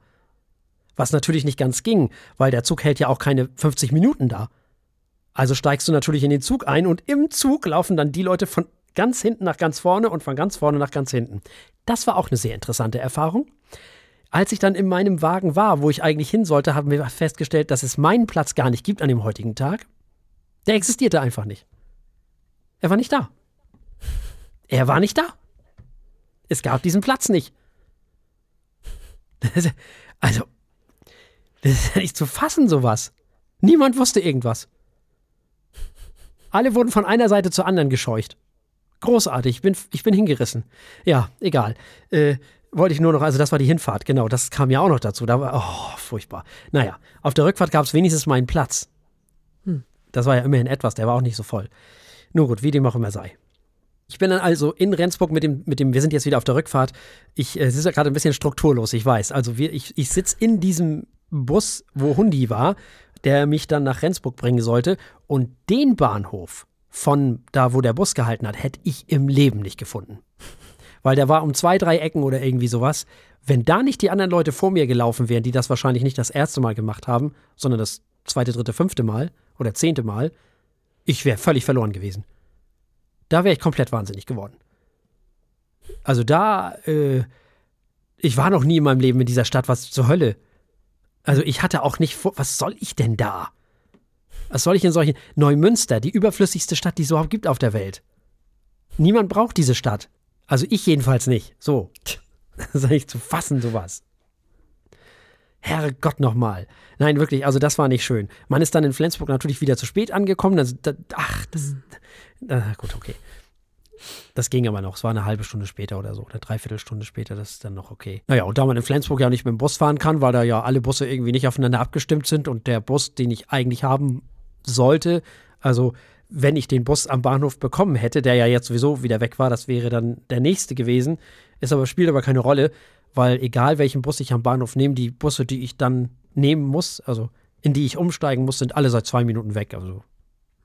Was natürlich nicht ganz ging, weil der Zug hält ja auch keine 50 Minuten da. Also steigst du natürlich in den Zug ein und im Zug laufen dann die Leute von ganz hinten nach ganz vorne und von ganz vorne nach ganz hinten. Das war auch eine sehr interessante Erfahrung. Als ich dann in meinem Wagen war, wo ich eigentlich hin sollte, haben wir festgestellt, dass es meinen Platz gar nicht gibt an dem heutigen Tag. Der existierte einfach nicht. Er war nicht da. Er war nicht da. Es gab diesen Platz nicht. Also, das ist ja nicht zu fassen, sowas. Niemand wusste irgendwas. Alle wurden von einer Seite zur anderen gescheucht. Großartig, ich bin, ich bin hingerissen. Ja, egal. Äh, wollte ich nur noch, also das war die Hinfahrt, genau, das kam ja auch noch dazu. Da war, oh, furchtbar. Naja, auf der Rückfahrt gab es wenigstens meinen Platz. Hm. Das war ja immerhin etwas, der war auch nicht so voll. Nur gut, wie dem auch immer sei. Ich bin dann also in Rendsburg mit dem, mit dem, wir sind jetzt wieder auf der Rückfahrt. Ich, äh, es ist ja gerade ein bisschen strukturlos, ich weiß. Also wir, ich, ich sitze in diesem Bus, wo Hundi war, der mich dann nach Rendsburg bringen sollte. Und den Bahnhof von da, wo der Bus gehalten hat, hätte ich im Leben nicht gefunden. Weil der war um zwei, drei Ecken oder irgendwie sowas. Wenn da nicht die anderen Leute vor mir gelaufen wären, die das wahrscheinlich nicht das erste Mal gemacht haben, sondern das zweite, dritte, fünfte Mal oder zehnte Mal, ich wäre völlig verloren gewesen. Da wäre ich komplett wahnsinnig geworden. Also da, äh, ich war noch nie in meinem Leben in dieser Stadt, was zur Hölle. Also ich hatte auch nicht vor, was soll ich denn da? Was soll ich in solchen Neumünster, die überflüssigste Stadt, die es überhaupt gibt auf der Welt? Niemand braucht diese Stadt. Also ich jedenfalls nicht. So. (laughs) Das ist eigentlich zu fassen, sowas. Herrgott nochmal. Nein, wirklich, also das war nicht schön. Man ist dann in Flensburg natürlich wieder zu spät angekommen. Das, das, ach, das. Äh, gut, okay. Das ging aber noch. Es war eine halbe Stunde später oder so, oder dreiviertel Stunde später, das ist dann noch okay. Naja, und da man in Flensburg ja nicht mit dem Bus fahren kann, weil da ja alle Busse irgendwie nicht aufeinander abgestimmt sind und der Bus, den ich eigentlich haben sollte, also wenn ich den Bus am Bahnhof bekommen hätte, der ja jetzt sowieso wieder weg war, das wäre dann der nächste gewesen. Ist aber, spielt aber keine Rolle, weil egal welchen Bus ich am Bahnhof nehme, die Busse, die ich dann nehmen muss, also in die ich umsteigen muss, sind alle seit zwei Minuten weg. Also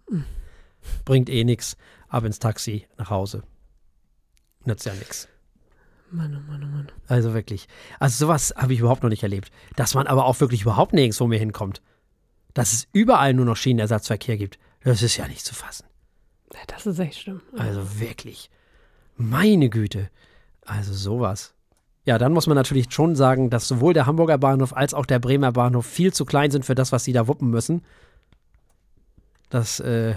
mhm. bringt eh nichts. Ab ins Taxi nach Hause. Nützt ja nichts. Mann, oh Mann, oh Mann. Also wirklich. Also sowas habe ich überhaupt noch nicht erlebt. Dass man aber auch wirklich überhaupt nirgends vor mir hinkommt. Dass es überall nur noch Schienenersatzverkehr gibt. Das ist ja nicht zu fassen. Ja, das ist echt schlimm. Also wirklich. Meine Güte. Also sowas. Ja, dann muss man natürlich schon sagen, dass sowohl der Hamburger Bahnhof als auch der Bremer Bahnhof viel zu klein sind für das, was sie da wuppen müssen. Das, äh,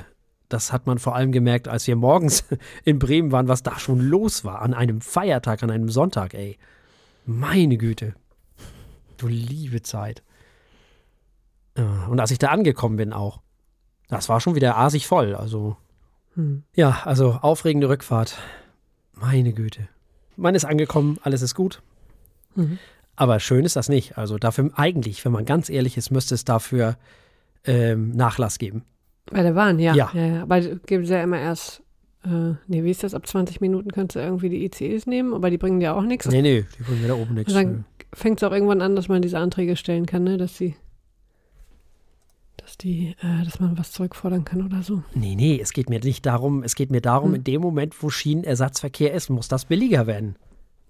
das hat man vor allem gemerkt, als wir morgens (laughs) in Bremen waren, was da schon los war. An einem Feiertag, an einem Sonntag, ey. Meine Güte. Du liebe Zeit. Und als ich da angekommen bin auch. Das war schon wieder asig voll. Also, hm. ja, also aufregende Rückfahrt. Meine Güte. Man ist angekommen, alles ist gut. Mhm. Aber schön ist das nicht. Also dafür eigentlich, wenn man ganz ehrlich ist, müsste es dafür ähm, Nachlass geben. Bei der Bahn, ja. Ja. ja, ja. Aber geben sie ja immer erst, äh, nee, wie ist das? Ab 20 Minuten kannst du irgendwie die ICEs nehmen, aber die bringen dir auch nichts. Nee, nee, die bringen mir da oben nichts. Dann fängt es auch irgendwann an, dass man diese Anträge stellen kann, ne? dass sie dass die, äh, dass man was zurückfordern kann oder so. Nee, nee, es geht mir nicht darum, es geht mir darum, hm. in dem Moment, wo Schienenersatzverkehr ist, muss das billiger werden.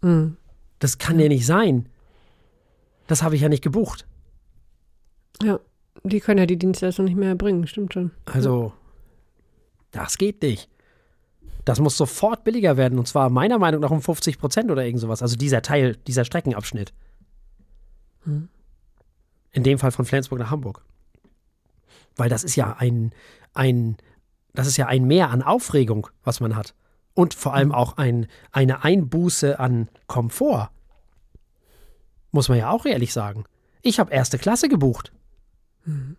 Hm. Das kann ja. ja nicht sein. Das habe ich ja nicht gebucht. Ja, die können ja die Dienstleistung nicht mehr erbringen, stimmt schon. Also, das geht nicht. Das muss sofort billiger werden und zwar meiner Meinung nach um 50 Prozent oder irgend sowas. Also dieser Teil, dieser Streckenabschnitt. Hm. In dem Fall von Flensburg nach Hamburg. Weil das ist ja ein, ein, das ist ja ein Mehr an Aufregung, was man hat. Und vor allem auch ein, eine Einbuße an Komfort. Muss man ja auch ehrlich sagen. Ich habe erste Klasse gebucht. Mhm.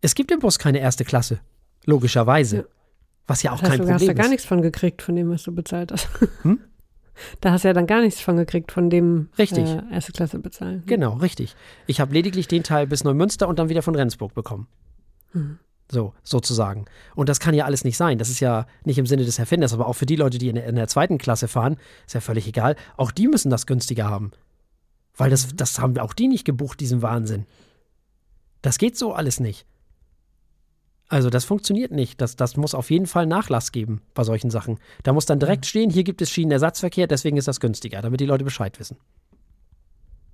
Es gibt im Bus keine erste Klasse. Logischerweise. Ja. Was ja auch das kein du, Problem ist. Da hast du gar nichts von gekriegt, von dem, was du bezahlt hast. Hm? (laughs) Da hast du ja dann gar nichts von gekriegt, von dem richtig. Äh, erste Klasse bezahlen. Genau, richtig. Ich habe lediglich den Teil bis Neumünster und dann wieder von Rendsburg bekommen. So, sozusagen. Und das kann ja alles nicht sein. Das ist ja nicht im Sinne des Erfinders, aber auch für die Leute, die in der, in der zweiten Klasse fahren, ist ja völlig egal. Auch die müssen das günstiger haben. Weil das, mhm. das haben auch die nicht gebucht, diesen Wahnsinn. Das geht so alles nicht. Also das funktioniert nicht. Das, das muss auf jeden Fall Nachlass geben bei solchen Sachen. Da muss dann direkt stehen, hier gibt es Schienenersatzverkehr, deswegen ist das günstiger, damit die Leute Bescheid wissen.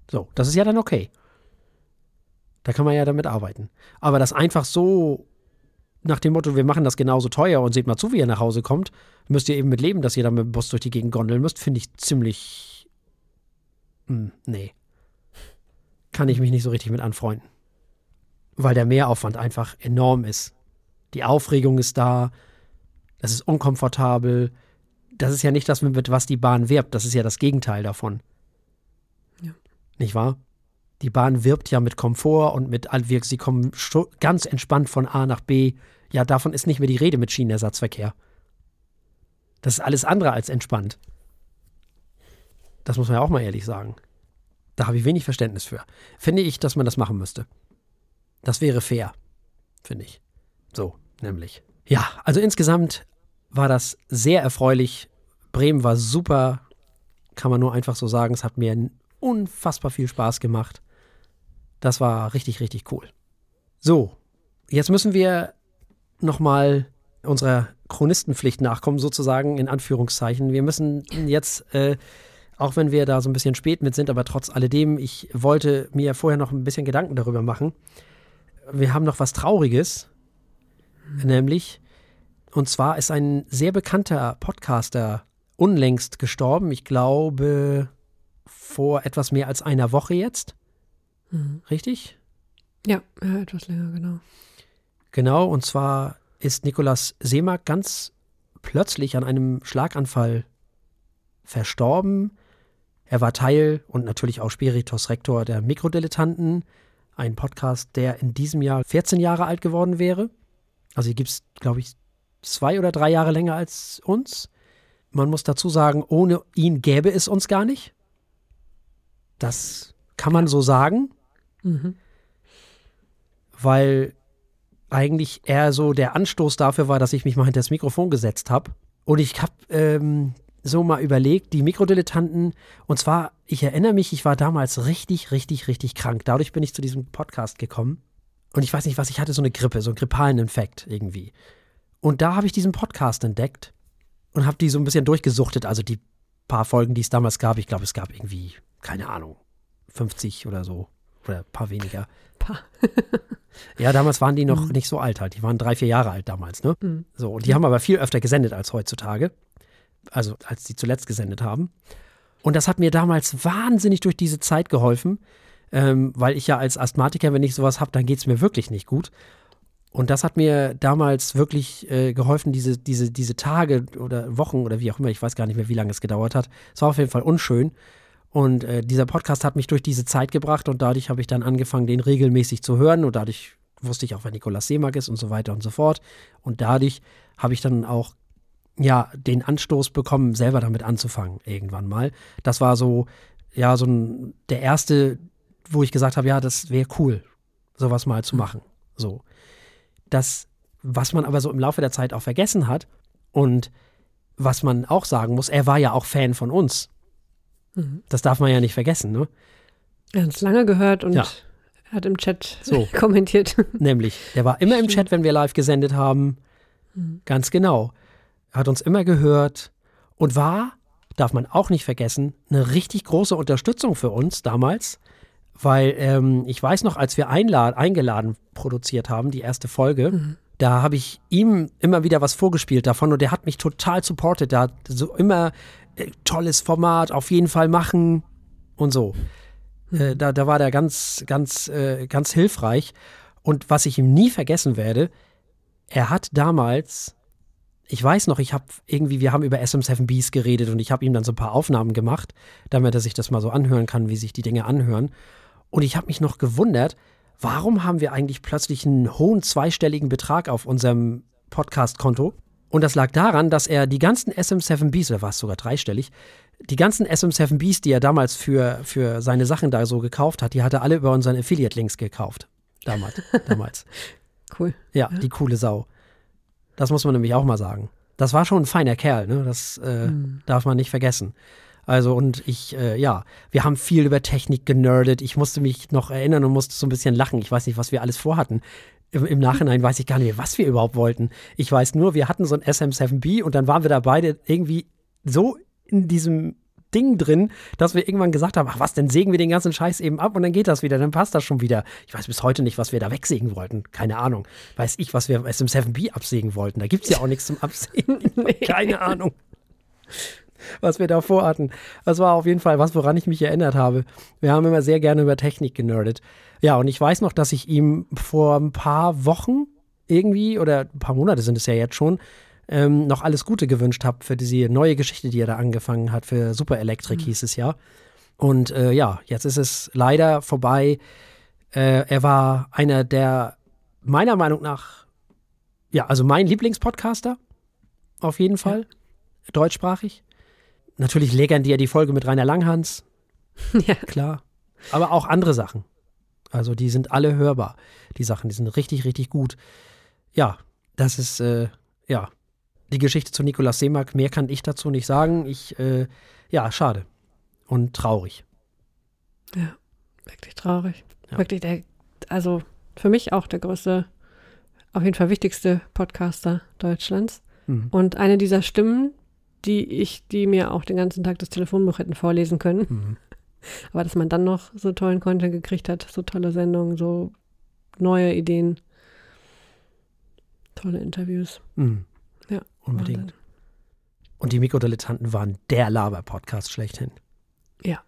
So, das ist ja dann okay. Da kann man ja damit arbeiten. Aber das einfach so nach dem Motto, wir machen das genauso teuer und seht mal zu, wie ihr nach Hause kommt, müsst ihr eben mit leben, dass ihr dann mit dem Bus durch die Gegend gondeln müsst, finde ich ziemlich. Mh, hm, nee. kann ich mich nicht so richtig mit anfreunden. Weil der Mehraufwand einfach enorm ist. Die Aufregung ist da, das ist unkomfortabel. Das ist ja nicht das, mit was die Bahn wirbt, das ist ja das Gegenteil davon. Ja. Nicht wahr? Die Bahn wirbt ja mit Komfort und mit, sie kommen ganz entspannt von A nach B. Ja, davon ist nicht mehr die Rede mit Schienenersatzverkehr. Das ist alles andere als entspannt. Das muss man ja auch mal ehrlich sagen. Da habe ich wenig Verständnis für. Finde ich, dass man das machen müsste. Das wäre fair, finde ich. So, nämlich. Ja, also insgesamt war das sehr erfreulich. Bremen war super, kann man nur einfach so sagen. Es hat mir unfassbar viel Spaß gemacht. Das war richtig, richtig cool. So, jetzt müssen wir nochmal unserer Chronistenpflicht nachkommen, sozusagen in Anführungszeichen. Wir müssen jetzt, äh, auch wenn wir da so ein bisschen spät mit sind, aber trotz alledem, ich wollte mir vorher noch ein bisschen Gedanken darüber machen. Wir haben noch was Trauriges, nämlich, und zwar ist ein sehr bekannter Podcaster unlängst gestorben. Ich glaube, vor etwas mehr als einer Woche jetzt. Mhm. Richtig? Ja, ja, etwas länger, genau. Genau, und zwar ist Nikolaus Seemark ganz plötzlich an einem Schlaganfall verstorben. Er war Teil und natürlich auch Spiritus Rektor der Mikrodilettanten, ein Podcast, der in diesem Jahr 14 Jahre alt geworden wäre. Also hier gibt es, glaube ich, zwei oder drei Jahre länger als uns. Man muss dazu sagen, ohne ihn gäbe es uns gar nicht. Das kann man so sagen. Mhm. Weil eigentlich eher so der Anstoß dafür war, dass ich mich mal hinter das Mikrofon gesetzt habe. Und ich habe ähm, so mal überlegt, die Mikrodilettanten, und zwar, ich erinnere mich, ich war damals richtig, richtig, richtig krank. Dadurch bin ich zu diesem Podcast gekommen. Und ich weiß nicht, was ich hatte, so eine Grippe, so einen grippalen Infekt irgendwie. Und da habe ich diesen Podcast entdeckt und habe die so ein bisschen durchgesuchtet. Also die paar Folgen, die es damals gab, ich glaube, es gab irgendwie, keine Ahnung, 50 oder so. Oder ein paar weniger. (laughs) Paar. ja, damals waren die noch mhm. nicht so alt halt. Die waren drei, vier Jahre alt damals, ne? Mhm. So, und die haben aber viel öfter gesendet als heutzutage. Also als die zuletzt gesendet haben. Und das hat mir damals wahnsinnig durch diese Zeit geholfen, ähm, weil ich ja als Asthmatiker, wenn ich sowas habe, dann geht es mir wirklich nicht gut. Und das hat mir damals wirklich äh, geholfen, diese, diese, diese Tage oder Wochen oder wie auch immer, ich weiß gar nicht mehr, wie lange es gedauert hat. Es war auf jeden Fall unschön. Und äh, dieser Podcast hat mich durch diese Zeit gebracht und dadurch habe ich dann angefangen, den regelmäßig zu hören und dadurch wusste ich auch, wer Nikolaus Seemark ist und so weiter und so fort. Und dadurch habe ich dann auch ja den Anstoß bekommen, selber damit anzufangen irgendwann mal. Das war so ja so ein, der erste, wo ich gesagt habe, ja, das wäre cool, sowas mal zu hm. machen. So das, was man aber so im Laufe der Zeit auch vergessen hat und was man auch sagen muss, er war ja auch Fan von uns. Mhm. Das darf man ja nicht vergessen, ne? Er hat es lange gehört und ja. hat im Chat so. (laughs) kommentiert. Nämlich, er war immer im Chat, wenn wir live gesendet haben. Mhm. Ganz genau. Er hat uns immer gehört und war, darf man auch nicht vergessen, eine richtig große Unterstützung für uns damals, weil ähm, ich weiß noch, als wir eingeladen produziert haben, die erste Folge, mhm. Da habe ich ihm immer wieder was vorgespielt davon und der hat mich total supportet. Der hat so immer äh, tolles Format, auf jeden Fall machen und so. Mhm. Äh, da, da war der ganz, ganz, äh, ganz hilfreich. Und was ich ihm nie vergessen werde, er hat damals ich weiß noch, ich habe irgendwie, wir haben über SM7Bs geredet und ich habe ihm dann so ein paar Aufnahmen gemacht, damit er sich das mal so anhören kann, wie sich die Dinge anhören. Und ich habe mich noch gewundert, warum haben wir eigentlich plötzlich einen hohen zweistelligen Betrag auf unserem Podcast-Konto? Und das lag daran, dass er die ganzen SM7Bs, oder war es sogar dreistellig, die ganzen SM7Bs, die er damals für, für seine Sachen da so gekauft hat, die hat er alle über unseren Affiliate-Links gekauft. Damals. (laughs) damals. Cool. Ja, ja, die coole Sau. Das muss man nämlich auch mal sagen. Das war schon ein feiner Kerl, ne? Das äh, mhm. darf man nicht vergessen. Also und ich, äh, ja, wir haben viel über Technik generdet. Ich musste mich noch erinnern und musste so ein bisschen lachen. Ich weiß nicht, was wir alles vorhatten. Im, Im, Nachhinein weiß ich gar nicht mehr, was wir überhaupt wollten. Ich weiß nur, wir hatten so ein SM7B und dann waren wir da beide irgendwie so in diesem Ding drin, dass wir irgendwann gesagt haben, ach was, dann sägen wir den ganzen Scheiß eben ab und dann geht das wieder, dann passt das schon wieder. Ich weiß bis heute nicht, was wir da wegsägen wollten. Keine Ahnung. Weiß ich, was wir SM7B absägen wollten. Da gibt es ja auch nichts zum Absägen. (laughs) nee. Keine Ahnung. Was wir davor hatten. Das war auf jeden Fall was, woran ich mich erinnert habe. Wir haben immer sehr gerne über Technik generdet. Ja, und ich weiß noch, dass ich ihm vor ein paar Wochen irgendwie, oder ein paar Monate sind es ja jetzt schon, ähm, noch alles Gute gewünscht habe für diese neue Geschichte, die er da angefangen hat. Für Super Electric mhm. hieß es ja. Und äh, ja, jetzt ist es leider vorbei. Äh, er war einer der, meiner Meinung nach, ja, also mein Lieblingspodcaster. Auf jeden Fall. Ja. Deutschsprachig. Natürlich legendär die Folge mit Rainer Langhans. (laughs) Ja. Klar. Aber auch andere Sachen. Also die sind alle hörbar. Die Sachen, die sind richtig, richtig gut. Ja, das ist, äh, ja, die Geschichte zu Nikolaus Seemark. Mehr kann ich dazu nicht sagen. Ich, äh, ja, schade. Und traurig. Ja, wirklich traurig. Ja. Wirklich der, also für mich auch der größte, auf jeden Fall wichtigste Podcaster Deutschlands. Mhm. Und eine dieser Stimmen, die ich, die mir auch den ganzen Tag das Telefonbuch hätten vorlesen können. Mhm. (laughs) Aber dass man dann noch so tollen Content gekriegt hat, so tolle Sendungen, so neue Ideen, tolle Interviews. Mhm. Ja. Unbedingt. Wahnsinn. Und die Mikrodilettanten waren der Laber-Podcast schlechthin. Ja.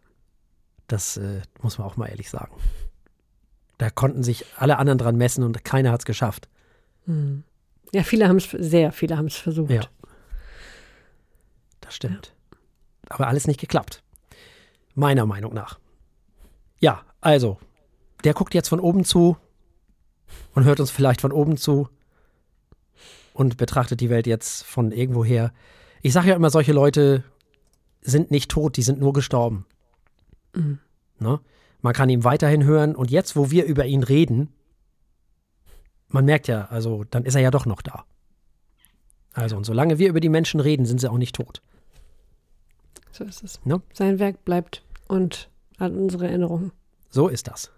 Das äh, muss man auch mal ehrlich sagen. Da konnten sich alle anderen dran messen und keiner hat es geschafft. Mhm. Ja, viele haben es, sehr viele haben es versucht. Ja. Stimmt. Ja. Aber alles nicht geklappt. Meiner Meinung nach. Ja, also, der guckt jetzt von oben zu und hört uns vielleicht von oben zu und betrachtet die Welt jetzt von irgendwoher. Ich sage ja immer, solche Leute sind nicht tot, die sind nur gestorben. Mhm. Ne? Man kann ihn weiterhin hören und jetzt, wo wir über ihn reden, man merkt ja, also dann ist er ja doch noch da. Also und solange wir über die Menschen reden, sind sie auch nicht tot. So ist es. Ne? Sein Werk bleibt und hat unsere Erinnerungen. So ist das.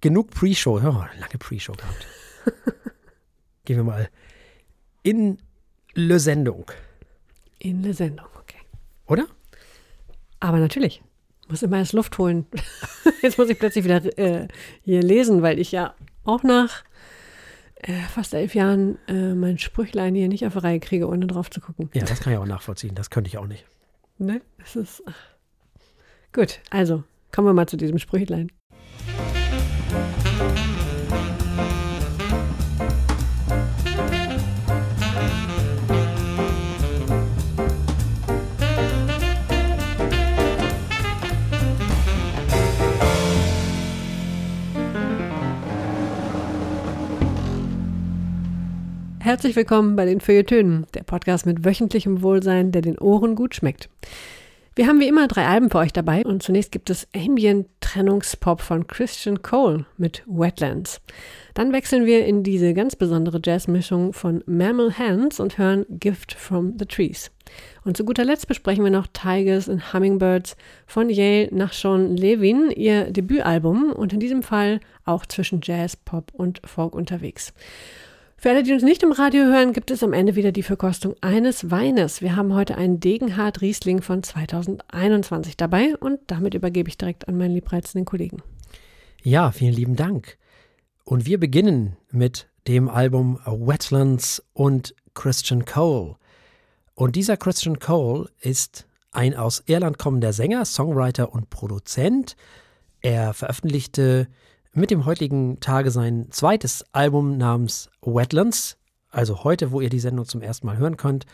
Genug Pre-Show. Oh, lange Pre-Show gehabt. (laughs) Gehen wir mal in Le Sendung. In Le Sendung, okay. Oder? Aber natürlich. Muss immer erst Luft holen. (laughs) Jetzt muss ich plötzlich wieder äh, hier lesen, weil ich ja auch nach äh, fast elf Jahren äh, mein Sprüchlein hier nicht auf die Reihe kriege, ohne drauf zu gucken. Ja, das kann ich auch nachvollziehen. Das könnte ich auch nicht. Ne? Das ist. Gut, also kommen wir mal zu diesem Sprüchlein. Herzlich willkommen bei den Feuilletönen, der Podcast mit wöchentlichem Wohlsein, der den Ohren gut schmeckt. Wir haben wie immer drei Alben für euch dabei und zunächst gibt es Ambient Trennungspop von Christian Cole mit Wetlands. Dann wechseln wir in diese ganz besondere Jazzmischung von Mammal Hands und hören Gift from the Trees. Und zu guter Letzt besprechen wir noch Tigers and Hummingbirds von Yale nach Sean Levin, ihr Debütalbum und in diesem Fall auch zwischen Jazz, Pop und Folk unterwegs. Für alle, die uns nicht im Radio hören, gibt es am Ende wieder die Verkostung eines Weines. Wir haben heute einen Degenhardt Riesling von 2021 dabei und damit übergebe ich direkt an meinen liebreizenden Kollegen. Ja, vielen lieben Dank. Und wir beginnen mit dem Album Wetlands und Christian Cole. Und dieser Christian Cole ist ein aus Irland kommender Sänger, Songwriter und Produzent. Er veröffentlichte mit dem heutigen Tage sein zweites Album namens Wetlands. Also heute, wo ihr die Sendung zum ersten Mal hören könnt,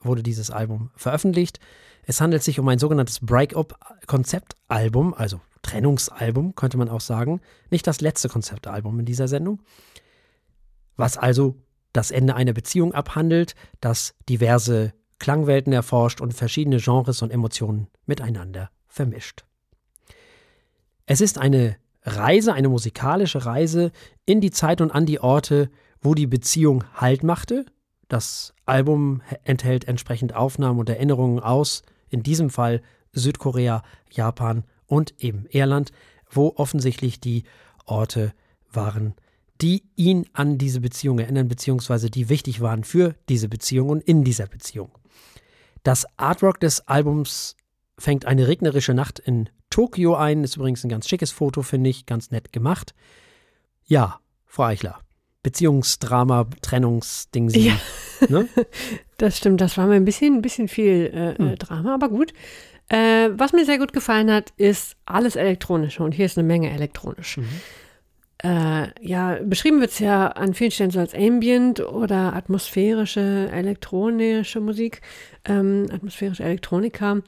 wurde dieses Album veröffentlicht. Es handelt sich um ein sogenanntes Break-up-Konzeptalbum, also Trennungsalbum, könnte man auch sagen. Nicht das letzte Konzeptalbum in dieser Sendung. Was also das Ende einer Beziehung abhandelt, das diverse Klangwelten erforscht und verschiedene Genres und Emotionen miteinander vermischt. Es ist eine Reise, eine musikalische Reise in die Zeit und an die Orte, wo die Beziehung Halt machte. Das Album enthält entsprechend Aufnahmen und Erinnerungen aus, in diesem Fall Südkorea, Japan und eben Irland, wo offensichtlich die Orte waren, die ihn an diese Beziehung erinnern, beziehungsweise die wichtig waren für diese Beziehung und in dieser Beziehung. Das Artwork des Albums fängt eine regnerische Nacht in Tokio ein. Ist übrigens ein ganz schickes Foto, finde ich, ganz nett gemacht. Ja, Frau Eichler, Beziehungsdrama, Trennungsding. Ja. Ne? (laughs) das stimmt, das war mir ein bisschen, ein bisschen viel äh, hm. Drama, aber gut. Äh, was mir sehr gut gefallen hat, ist alles elektronische und hier ist eine Menge elektronisch. Mhm. Äh, ja, beschrieben wird es ja an vielen Stellen so als Ambient oder atmosphärische elektronische Musik, ähm, atmosphärische Elektronika,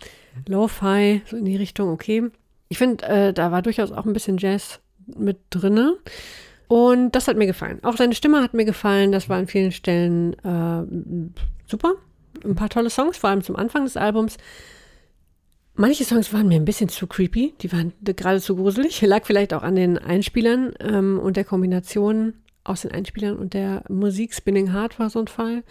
Lo-Fi, so in die Richtung, okay. Ich finde, äh, da war durchaus auch ein bisschen Jazz mit drinne. Und das hat mir gefallen. Auch seine Stimme hat mir gefallen. Das war an vielen Stellen äh, super. Ein paar tolle Songs, vor allem zum Anfang des Albums. Manche Songs waren mir ein bisschen zu creepy, die waren gerade zu gruselig. (laughs) Lag vielleicht auch an den Einspielern ähm, und der Kombination aus den Einspielern und der Musik. Spinning Heart war so ein Fall.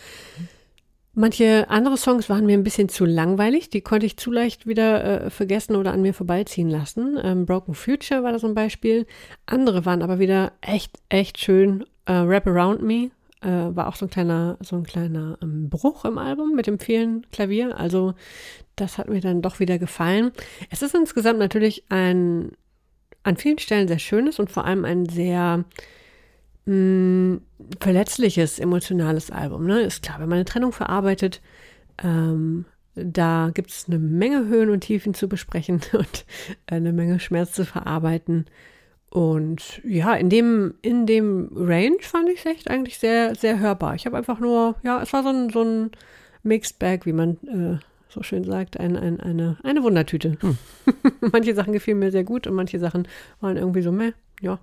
Manche andere Songs waren mir ein bisschen zu langweilig, die konnte ich zu leicht wieder äh, vergessen oder an mir vorbeiziehen lassen. Ähm, Broken Future war da so ein Beispiel. Andere waren aber wieder echt, echt schön. Äh, Wrap Around Me äh, war auch so ein kleiner, so ein kleiner ähm, Bruch im Album mit dem vielen Klavier. Also das hat mir dann doch wieder gefallen. Es ist insgesamt natürlich ein an vielen Stellen sehr schönes und vor allem ein sehr mh, mm, verletzliches, emotionales Album. Ne? Ist klar, wenn man eine Trennung verarbeitet, ähm, da gibt es eine Menge Höhen und Tiefen zu besprechen (laughs) und eine Menge Schmerz zu verarbeiten. Und ja, in dem, in dem Range fand ich es echt eigentlich sehr, sehr hörbar. Ich habe einfach nur, ja, es war so ein, so ein Mixed Bag, wie man äh, so schön sagt, ein, ein, eine, eine Wundertüte. Hm. (laughs) manche Sachen gefielen mir sehr gut und manche Sachen waren irgendwie so, meh, ja,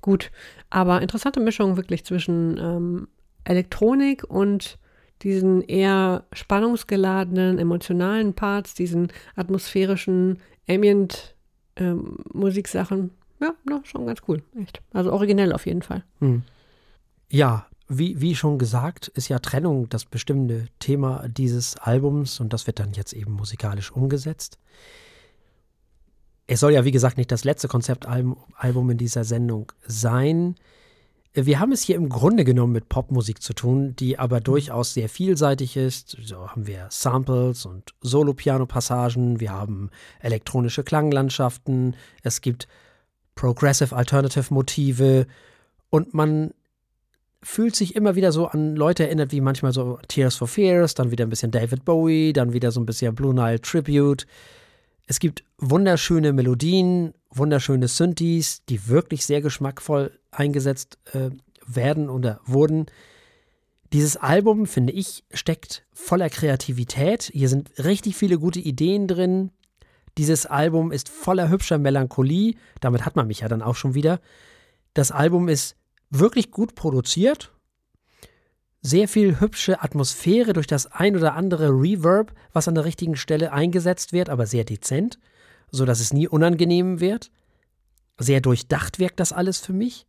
gut. Aber interessante Mischung wirklich zwischen ähm, Elektronik und diesen eher spannungsgeladenen, emotionalen Parts, diesen atmosphärischen Ambient-Musiksachen. Ähm, ja, no, schon ganz cool, echt. Also originell auf jeden Fall. Hm. Ja, wie, wie schon gesagt, ist ja Trennung das bestimmende Thema dieses Albums und das wird dann jetzt eben musikalisch umgesetzt. Es soll ja, wie gesagt, nicht das letzte Konzeptalbum in dieser Sendung sein. Wir haben es hier im Grunde genommen mit Popmusik zu tun, die aber mhm. durchaus sehr vielseitig ist. So haben wir Samples und Solo-Piano-Passagen, wir haben elektronische Klanglandschaften, es gibt Progressive Alternative Motive und man fühlt sich immer wieder so an Leute erinnert, wie manchmal so Tears for Fears, dann wieder ein bisschen David Bowie, dann wieder so ein bisschen Blue Nile Tribute. Es gibt wunderschöne Melodien, wunderschöne Synthes, die wirklich sehr geschmackvoll eingesetzt äh, werden oder wurden. Dieses Album, finde ich, steckt voller Kreativität. Hier sind richtig viele gute Ideen drin. Dieses Album ist voller hübscher Melancholie. Damit hat man mich ja dann auch schon wieder. Das Album ist wirklich gut produziert. Sehr viel hübsche Atmosphäre durch das ein oder andere Reverb, was an der richtigen Stelle eingesetzt wird, aber sehr dezent, so dass es nie unangenehm wird. Sehr durchdacht wirkt das alles für mich.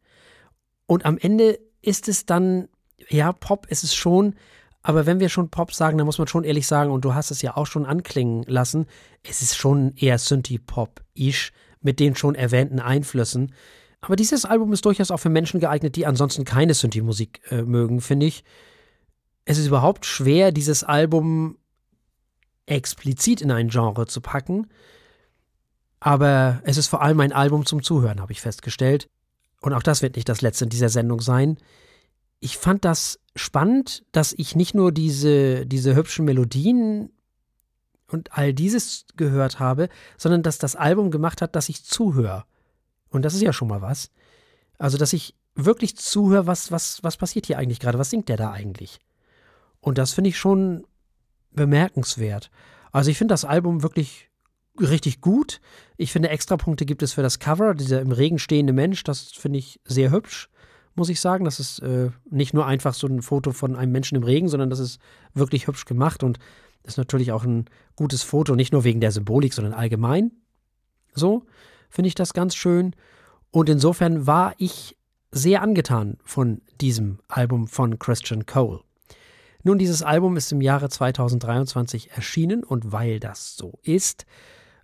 Und am Ende ist es dann, ja, Pop ist es schon, aber wenn wir schon Pop sagen, dann muss man schon ehrlich sagen, und du hast es ja auch schon anklingen lassen, es ist schon eher Synthie-Pop-ish mit den schon erwähnten Einflüssen. Aber dieses Album ist durchaus auch für Menschen geeignet, die ansonsten keine Synthie-Musik äh, mögen, finde ich. Es ist überhaupt schwer, dieses Album explizit in ein Genre zu packen. Aber es ist vor allem ein Album zum Zuhören, habe ich festgestellt. Und auch das wird nicht das letzte in dieser Sendung sein. Ich fand das spannend, dass ich nicht nur diese, diese hübschen Melodien und all dieses gehört habe, sondern dass das Album gemacht hat, dass ich zuhöre. Und das ist ja schon mal was. Also, dass ich wirklich zuhöre, was, was, was passiert hier eigentlich gerade? Was singt der da eigentlich? Und das finde ich schon bemerkenswert. Also, ich finde das Album wirklich richtig gut. Ich finde, Extrapunkte gibt es für das Cover, dieser im Regen stehende Mensch. Das finde ich sehr hübsch, muss ich sagen. Das ist äh, nicht nur einfach so ein Foto von einem Menschen im Regen, sondern das ist wirklich hübsch gemacht und ist natürlich auch ein gutes Foto, nicht nur wegen der Symbolik, sondern allgemein. So finde ich das ganz schön. Und insofern war ich sehr angetan von diesem Album von Christian Cole. Nun, dieses Album ist im Jahre 2023 erschienen und weil das so ist,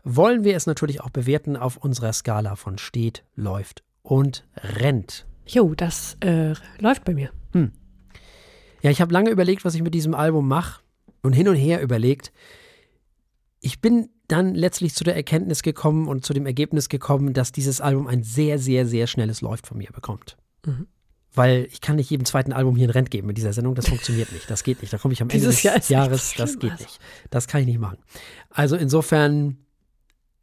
wollen wir es natürlich auch bewerten auf unserer Skala von steht, läuft und rennt. Jo, das äh, läuft bei mir. Hm. Ja, ich habe lange überlegt, was ich mit diesem Album mache und hin und her überlegt. Ich bin dann letztlich zu der Erkenntnis gekommen und zu dem Ergebnis gekommen, dass dieses Album ein sehr, sehr, sehr schnelles Läuft von mir bekommt. Mhm. weil ich kann nicht jedem zweiten Album hier ein Rent geben mit dieser Sendung. Das funktioniert nicht. Das geht nicht. Da komme ich am Ende Dieses des Jahr Jahres. schlimm, Das geht also. nicht. Das kann ich nicht machen. Also insofern,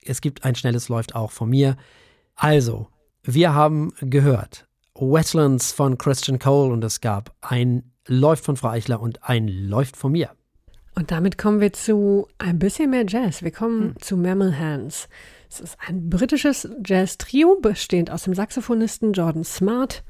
es gibt ein schnelles Läuft auch von mir. Also, wir haben gehört Wetlands von Christian Cole und es gab ein Läuft von Frau Eichler und ein Läuft von mir. Und damit kommen wir zu ein bisschen mehr Jazz. Wir kommen zu Mammal Hands. Es ist ein britisches Jazz-Trio, bestehend aus dem Saxophonisten Jordan Smart,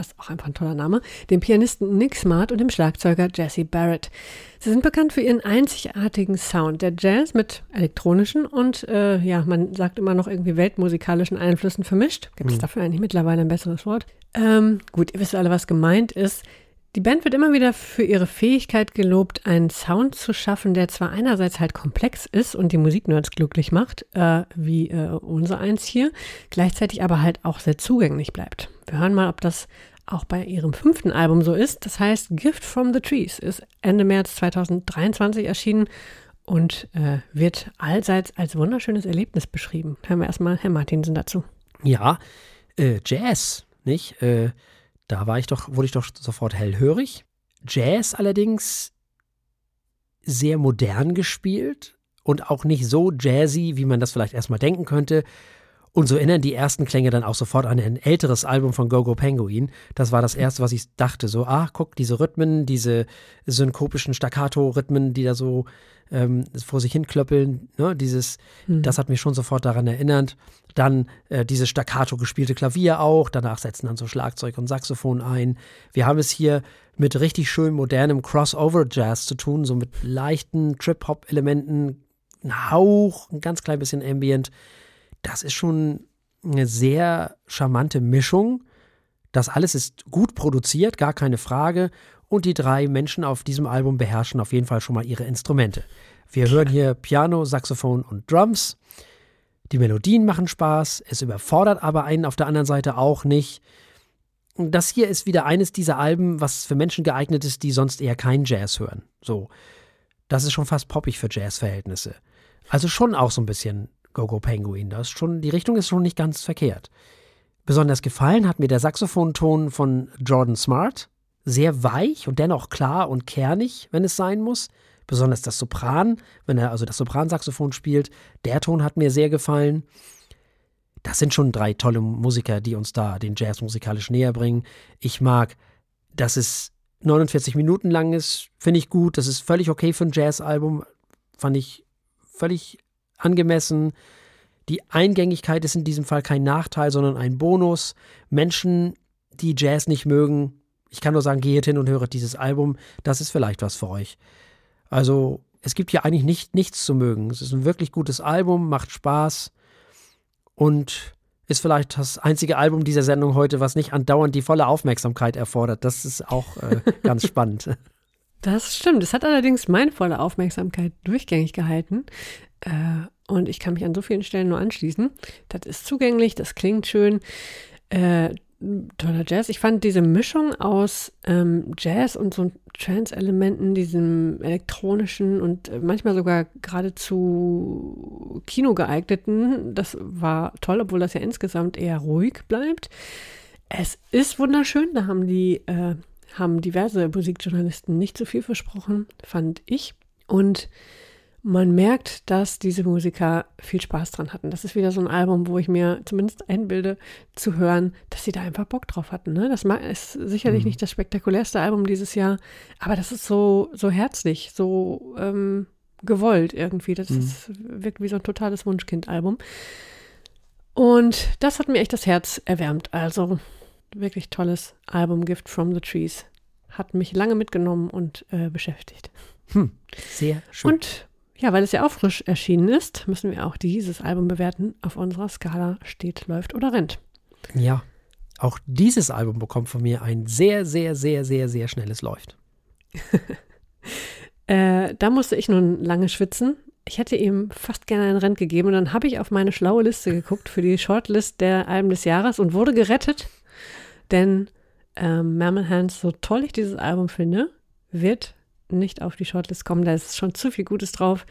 ist auch einfach ein toller Name, dem Pianisten Nick Smart und dem Schlagzeuger Jesse Barrett. Sie sind bekannt für ihren einzigartigen Sound, der Jazz mit elektronischen und, äh, ja, man sagt immer noch irgendwie weltmusikalischen Einflüssen vermischt. Gibt es dafür eigentlich mittlerweile ein besseres Wort? Ähm, gut, ihr wisst alle, was gemeint ist. Die Band wird immer wieder für ihre Fähigkeit gelobt, einen Sound zu schaffen, der zwar einerseits halt komplex ist und die Musiknerds glücklich macht, äh, wie äh, unser eins hier, gleichzeitig aber halt auch sehr zugänglich bleibt. Wir hören mal, ob das auch bei ihrem fünften Album so ist. Das heißt Gift from the Trees ist Ende März 2023 erschienen und äh, wird allseits als wunderschönes Erlebnis beschrieben. Hören wir erstmal Herr Martinsen dazu. Ja, äh, Jazz, nicht? Äh, da war ich doch, wurde ich doch sofort hellhörig. Jazz allerdings sehr modern gespielt und auch nicht so jazzy, wie man das vielleicht erstmal denken könnte. Und so erinnern die ersten Klänge dann auch sofort an ein älteres Album von Gogo Penguin. Das war das erste, was ich dachte. So, ah, guck, diese Rhythmen, diese synkopischen Staccato-Rhythmen, die da so ähm, vor sich hinklöppeln, ne, dieses, das hat mich schon sofort daran erinnert. Dann äh, dieses staccato gespielte Klavier auch, danach setzen dann so Schlagzeug und Saxophon ein. Wir haben es hier mit richtig schön modernem Crossover-Jazz zu tun, so mit leichten Trip-Hop-Elementen, ein Hauch, ein ganz klein bisschen Ambient. Das ist schon eine sehr charmante Mischung. Das alles ist gut produziert, gar keine Frage. Und die drei Menschen auf diesem Album beherrschen auf jeden Fall schon mal ihre Instrumente. Wir hören hier Piano, Saxophon und Drums. Die Melodien machen Spaß, es überfordert aber einen auf der anderen Seite auch nicht. Das hier ist wieder eines dieser Alben, was für Menschen geeignet ist, die sonst eher keinen Jazz hören. So, das ist schon fast poppig für Jazzverhältnisse. Also schon auch so ein bisschen Go-Go Penguin. Das schon, die Richtung ist schon nicht ganz verkehrt. Besonders gefallen hat mir der Saxophonton von Jordan Smart. Sehr weich und dennoch klar und kernig, wenn es sein muss. Besonders das Sopran, wenn er also das Sopransaxophon spielt. Der Ton hat mir sehr gefallen. Das sind schon drei tolle Musiker, die uns da den Jazz musikalisch näher bringen. Ich mag, dass es 49 Minuten lang ist, finde ich gut. Das ist völlig okay für ein Jazzalbum. Fand ich völlig angemessen. Die Eingängigkeit ist in diesem Fall kein Nachteil, sondern ein Bonus. Menschen, die Jazz nicht mögen, ich kann nur sagen, geht hin und höret dieses Album. Das ist vielleicht was für euch. Also, es gibt hier eigentlich nicht, nichts zu mögen. Es ist ein wirklich gutes Album, macht Spaß und ist vielleicht das einzige Album dieser Sendung heute, was nicht andauernd die volle Aufmerksamkeit erfordert. Das ist auch äh, (laughs) ganz spannend. Das stimmt. Es hat allerdings meine volle Aufmerksamkeit durchgängig gehalten. Äh, und ich kann mich an so vielen Stellen nur anschließen. Das ist zugänglich, das klingt schön. Äh, toller Jazz. Ich fand diese Mischung aus ähm, Jazz und so Trance-Elementen, diesem elektronischen und äh, manchmal sogar geradezu Kino geeigneten, das war toll, obwohl das ja insgesamt eher ruhig bleibt. Es ist wunderschön, da haben die äh, haben diverse Musikjournalisten nicht so viel versprochen, fand ich. Und man merkt, dass diese Musiker viel Spaß dran hatten. Das ist wieder so ein Album, wo ich mir zumindest einbilde, zu hören, dass sie da einfach Bock drauf hatten. Ne? Das ist sicherlich Mhm. nicht das spektakulärste Album dieses Jahr, aber das ist so, so herzlich, so ähm, gewollt irgendwie. Das Mhm. ist, wirkt wie so ein totales Wunschkind-Album. Und das hat mir echt das Herz erwärmt. Also wirklich tolles Album, Gift from the Trees. Hat mich lange mitgenommen und äh, beschäftigt. Hm, sehr schön. Und ja, weil es ja auch frisch erschienen ist, müssen wir auch dieses Album bewerten auf unserer Skala steht, läuft oder rennt. ja, auch dieses Album bekommt von mir ein sehr, sehr, sehr, sehr, sehr schnelles Läuft. (laughs) Äh, da musste ich nun lange schwitzen. Ich hätte ihm fast gerne ein Rent gegeben und dann habe ich auf meine schlaue Liste geguckt für die Shortlist der Alben des Jahres und wurde gerettet, denn ähm, Mammal Hands, so toll ich dieses Album finde, wird nicht auf die Shortlist kommen. Da ist schon zu viel Gutes drauf.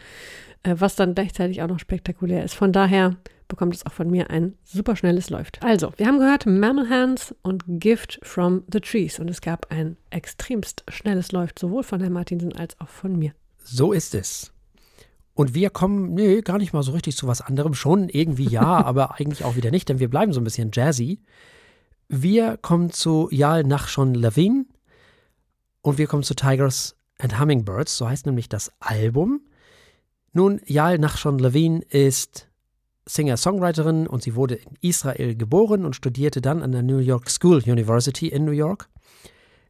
äh, was dann gleichzeitig auch noch spektakulär ist. Von daher bekommt es auch von mir ein super schnelles Läuft. Also, wir haben gehört Mammal Hands und Gift from the Trees und es gab ein extremst schnelles Läuft, sowohl von Herrn Martinsen als auch von mir. So ist es. Und wir kommen, nee, gar nicht mal so richtig zu was anderem. Schon irgendwie ja, (laughs) aber eigentlich auch wieder nicht, denn wir bleiben so ein bisschen jazzy. Wir kommen zu Yal Nachshon Levine und wir kommen zu Tigers and Hummingbirds, so heißt nämlich das Album. Nun, Yal Nachshon Levine ist Singer-Songwriterin und sie wurde in Israel geboren und studierte dann an der New York School University in New York.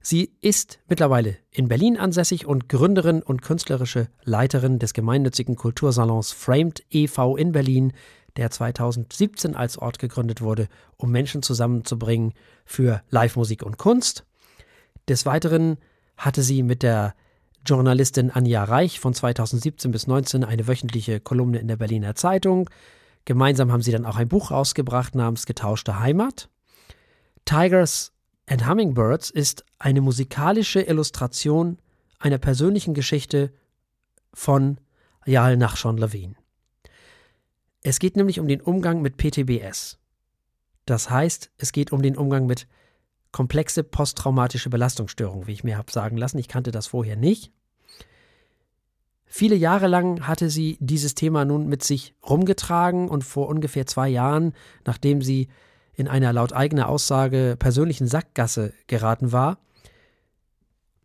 Sie ist mittlerweile in Berlin ansässig und Gründerin und künstlerische Leiterin des gemeinnützigen Kultursalons Framed e.V. in Berlin, der 2017 als Ort gegründet wurde, um Menschen zusammenzubringen für Live-Musik und Kunst. Des Weiteren hatte sie mit der Journalistin Anja Reich von 2017 bis 2019 eine wöchentliche Kolumne in der Berliner Zeitung. Gemeinsam haben sie dann auch ein Buch rausgebracht namens Getauschte Heimat. Tigers and Hummingbirds ist eine musikalische Illustration einer persönlichen Geschichte von Yael Nachshon Levine. Es geht nämlich um den Umgang mit PTBS. Das heißt, es geht um den Umgang mit komplexe posttraumatische Belastungsstörung, wie ich mir habe sagen lassen. Ich kannte das vorher nicht. Viele Jahre lang hatte sie dieses Thema nun mit sich rumgetragen und vor ungefähr zwei Jahren, nachdem sie in einer laut eigener Aussage persönlichen Sackgasse geraten war,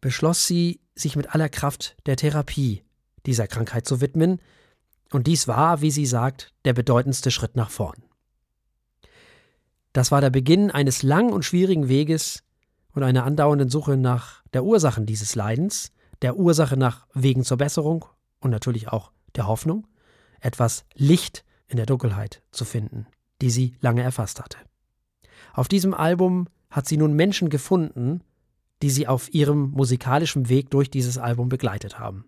beschloss sie, sich mit aller Kraft der Therapie dieser Krankheit zu widmen, und dies war, wie sie sagt, der bedeutendste Schritt nach vorn. Das war der Beginn eines langen und schwierigen Weges und einer andauernden Suche nach der Ursachen dieses Leidens, der Ursache nach Wegen zur Besserung und natürlich auch der Hoffnung, etwas Licht in der Dunkelheit zu finden, die sie lange erfasst hatte. Auf diesem Album hat sie nun Menschen gefunden, die sie auf ihrem musikalischen Weg durch dieses Album begleitet haben.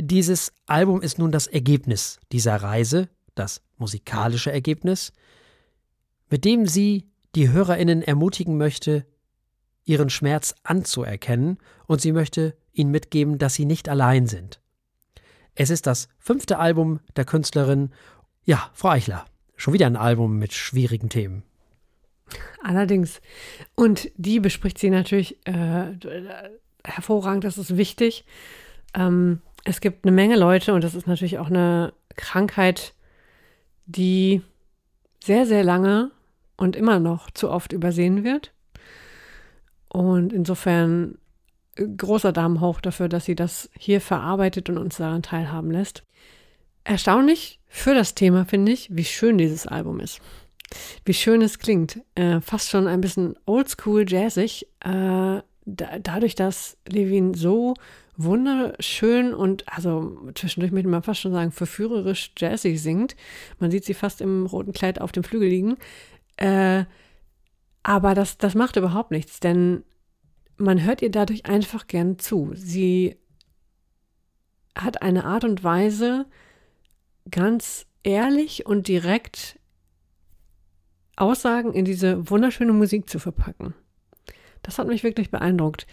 Dieses Album ist nun das Ergebnis dieser Reise, das musikalische Ergebnis, mit dem sie die Hörerinnen ermutigen möchte, ihren Schmerz anzuerkennen und sie möchte ihnen mitgeben, dass sie nicht allein sind. Es ist das fünfte Album der Künstlerin. Ja, Frau Eichler, schon wieder ein Album mit schwierigen Themen. Allerdings. Und die bespricht sie natürlich äh, hervorragend, das ist wichtig. Ähm, es gibt eine Menge Leute und das ist natürlich auch eine Krankheit, die sehr, sehr lange und immer noch zu oft übersehen wird. Und insofern äh, großer Daumen hoch dafür, dass sie das hier verarbeitet und uns daran teilhaben lässt. Erstaunlich für das Thema finde ich, wie schön dieses Album ist. Wie schön es klingt. Äh, fast schon ein bisschen oldschool jazzig. Äh, da, dadurch, dass Levin so wunderschön und also zwischendurch möchte man fast schon sagen verführerisch jazzig singt. Man sieht sie fast im roten Kleid auf dem Flügel liegen. Äh, aber das, das macht überhaupt nichts, denn man hört ihr dadurch einfach gern zu. Sie hat eine Art und Weise, ganz ehrlich und direkt Aussagen in diese wunderschöne Musik zu verpacken. Das hat mich wirklich beeindruckt.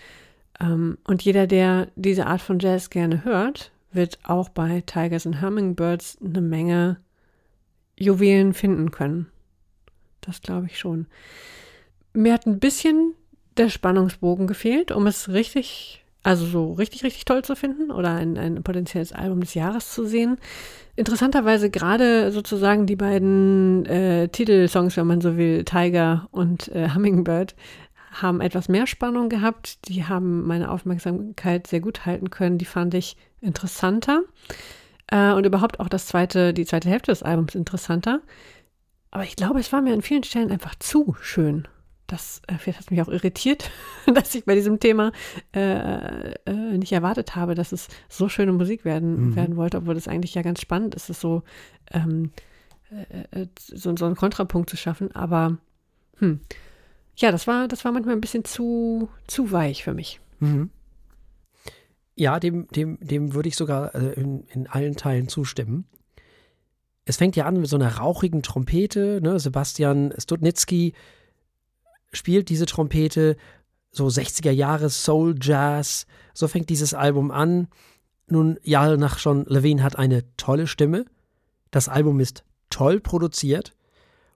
Ähm, und jeder, der diese Art von Jazz gerne hört, wird auch bei Tigers and Hummingbirds eine Menge Juwelen finden können. Das glaube ich schon. Mir hat ein bisschen der Spannungsbogen gefehlt, um es richtig, also so richtig, richtig toll zu finden oder ein, ein potenzielles Album des Jahres zu sehen. Interessanterweise gerade sozusagen die beiden äh, Titelsongs, wenn man so will, Tiger und äh, Hummingbird, haben etwas mehr Spannung gehabt. Die haben meine Aufmerksamkeit sehr gut halten können. Die fand ich interessanter. Äh, und überhaupt auch das zweite, die zweite Hälfte des Albums interessanter. Aber ich glaube, es war mir an vielen Stellen einfach zu schön. Das äh, vielleicht hat mich auch irritiert, (laughs) dass ich bei diesem Thema äh, äh, nicht erwartet habe, dass es so schöne Musik werden, mhm. werden wollte, obwohl das eigentlich ja ganz spannend ist, es so, ähm, äh, so, so einen Kontrapunkt zu schaffen. Aber hm, ja, das war, das war manchmal ein bisschen zu, zu weich für mich. Mhm. Ja, dem, dem, dem würde ich sogar äh, in, in allen Teilen zustimmen. Es fängt ja an mit so einer rauchigen Trompete. Ne? Sebastian Studnitzky spielt diese Trompete, so 60er Jahre Soul Jazz. So fängt dieses Album an. Nun, Jarl nach schon Levine hat eine tolle Stimme. Das Album ist toll produziert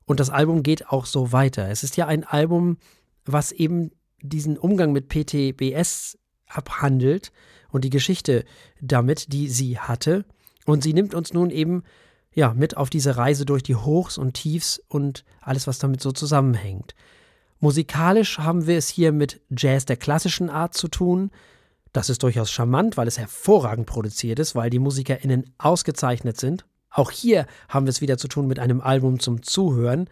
und das Album geht auch so weiter. Es ist ja ein Album, was eben diesen Umgang mit PTBS abhandelt und die Geschichte damit, die sie hatte. Und sie nimmt uns nun eben ja mit auf diese Reise durch die Hochs und Tiefs und alles, was damit so zusammenhängt. Musikalisch haben wir es hier mit Jazz der klassischen Art zu tun. Das ist durchaus charmant, weil es hervorragend produziert ist, weil die MusikerInnen ausgezeichnet sind. Auch hier haben wir es wieder zu tun mit einem Album zum Zuhören.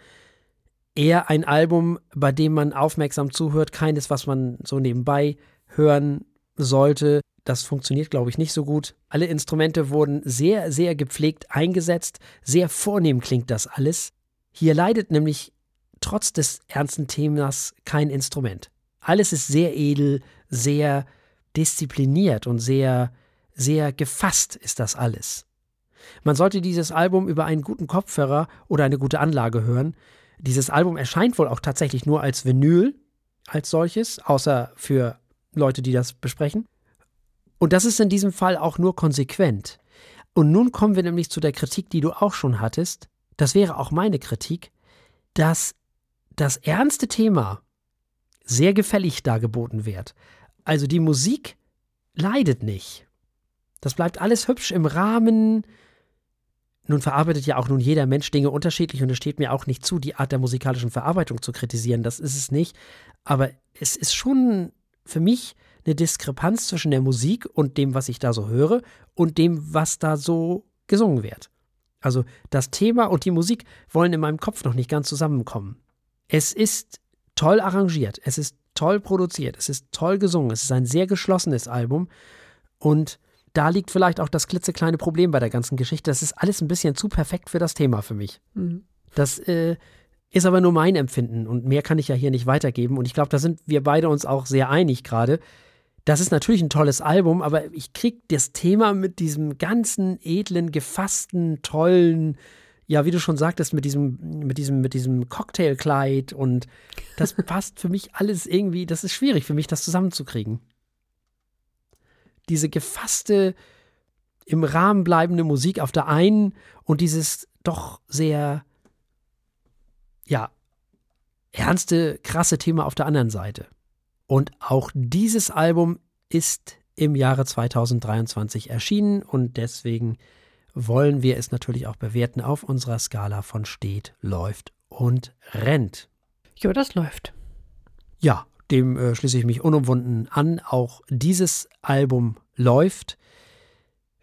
Eher ein Album, bei dem man aufmerksam zuhört, keines, was man so nebenbei hören sollte. Das funktioniert, glaube ich, nicht so gut. Alle Instrumente wurden sehr, sehr gepflegt eingesetzt. Sehr vornehm klingt das alles. Hier leidet nämlich trotz des ernsten Themas kein Instrument. Alles ist sehr edel, sehr diszipliniert und sehr, sehr gefasst ist das alles. Man sollte dieses Album über einen guten Kopfhörer oder eine gute Anlage hören. Dieses Album erscheint wohl auch tatsächlich nur als Vinyl als solches, außer für Leute, die das besprechen. Und das ist in diesem Fall auch nur konsequent. Und nun kommen wir nämlich zu der Kritik, die du auch schon hattest. Das wäre auch meine Kritik, dass das ernste Thema sehr gefällig dargeboten wird. Also die Musik leidet nicht. Das bleibt alles hübsch im Rahmen. Nun verarbeitet ja auch nun jeder Mensch Dinge unterschiedlich und es steht mir auch nicht zu, die Art der musikalischen Verarbeitung zu kritisieren. Das ist es nicht. Aber es ist schon für mich eine Diskrepanz zwischen der Musik und dem, was ich da so höre, und dem, was da so gesungen wird. Also das Thema und die Musik wollen in meinem Kopf noch nicht ganz zusammenkommen. Es ist toll arrangiert, es ist toll produziert, es ist toll gesungen, es ist ein sehr geschlossenes Album und da liegt vielleicht auch das klitzekleine Problem bei der ganzen Geschichte. Das ist alles ein bisschen zu perfekt für das Thema für mich. Mhm. Das äh, ist aber nur mein Empfinden und mehr kann ich ja hier nicht weitergeben. Und ich glaube, da sind wir beide uns auch sehr einig gerade. Das ist natürlich ein tolles Album, aber ich kriege das Thema mit diesem ganzen edlen, gefassten, tollen, ja, wie du schon sagtest, mit diesem, mit diesem, mit diesem Cocktailkleid und das (laughs) passt für mich alles irgendwie, das ist schwierig für mich, das zusammenzukriegen. Diese gefasste, im Rahmen bleibende Musik auf der einen und dieses doch sehr, ja, ernste, krasse Thema auf der anderen Seite. Und auch dieses Album ist im Jahre 2023 erschienen und deswegen wollen wir es natürlich auch bewerten auf unserer Skala von steht, läuft und rennt. Jo, das läuft. Ja, dem äh, schließe ich mich unumwunden an. Auch dieses Album läuft.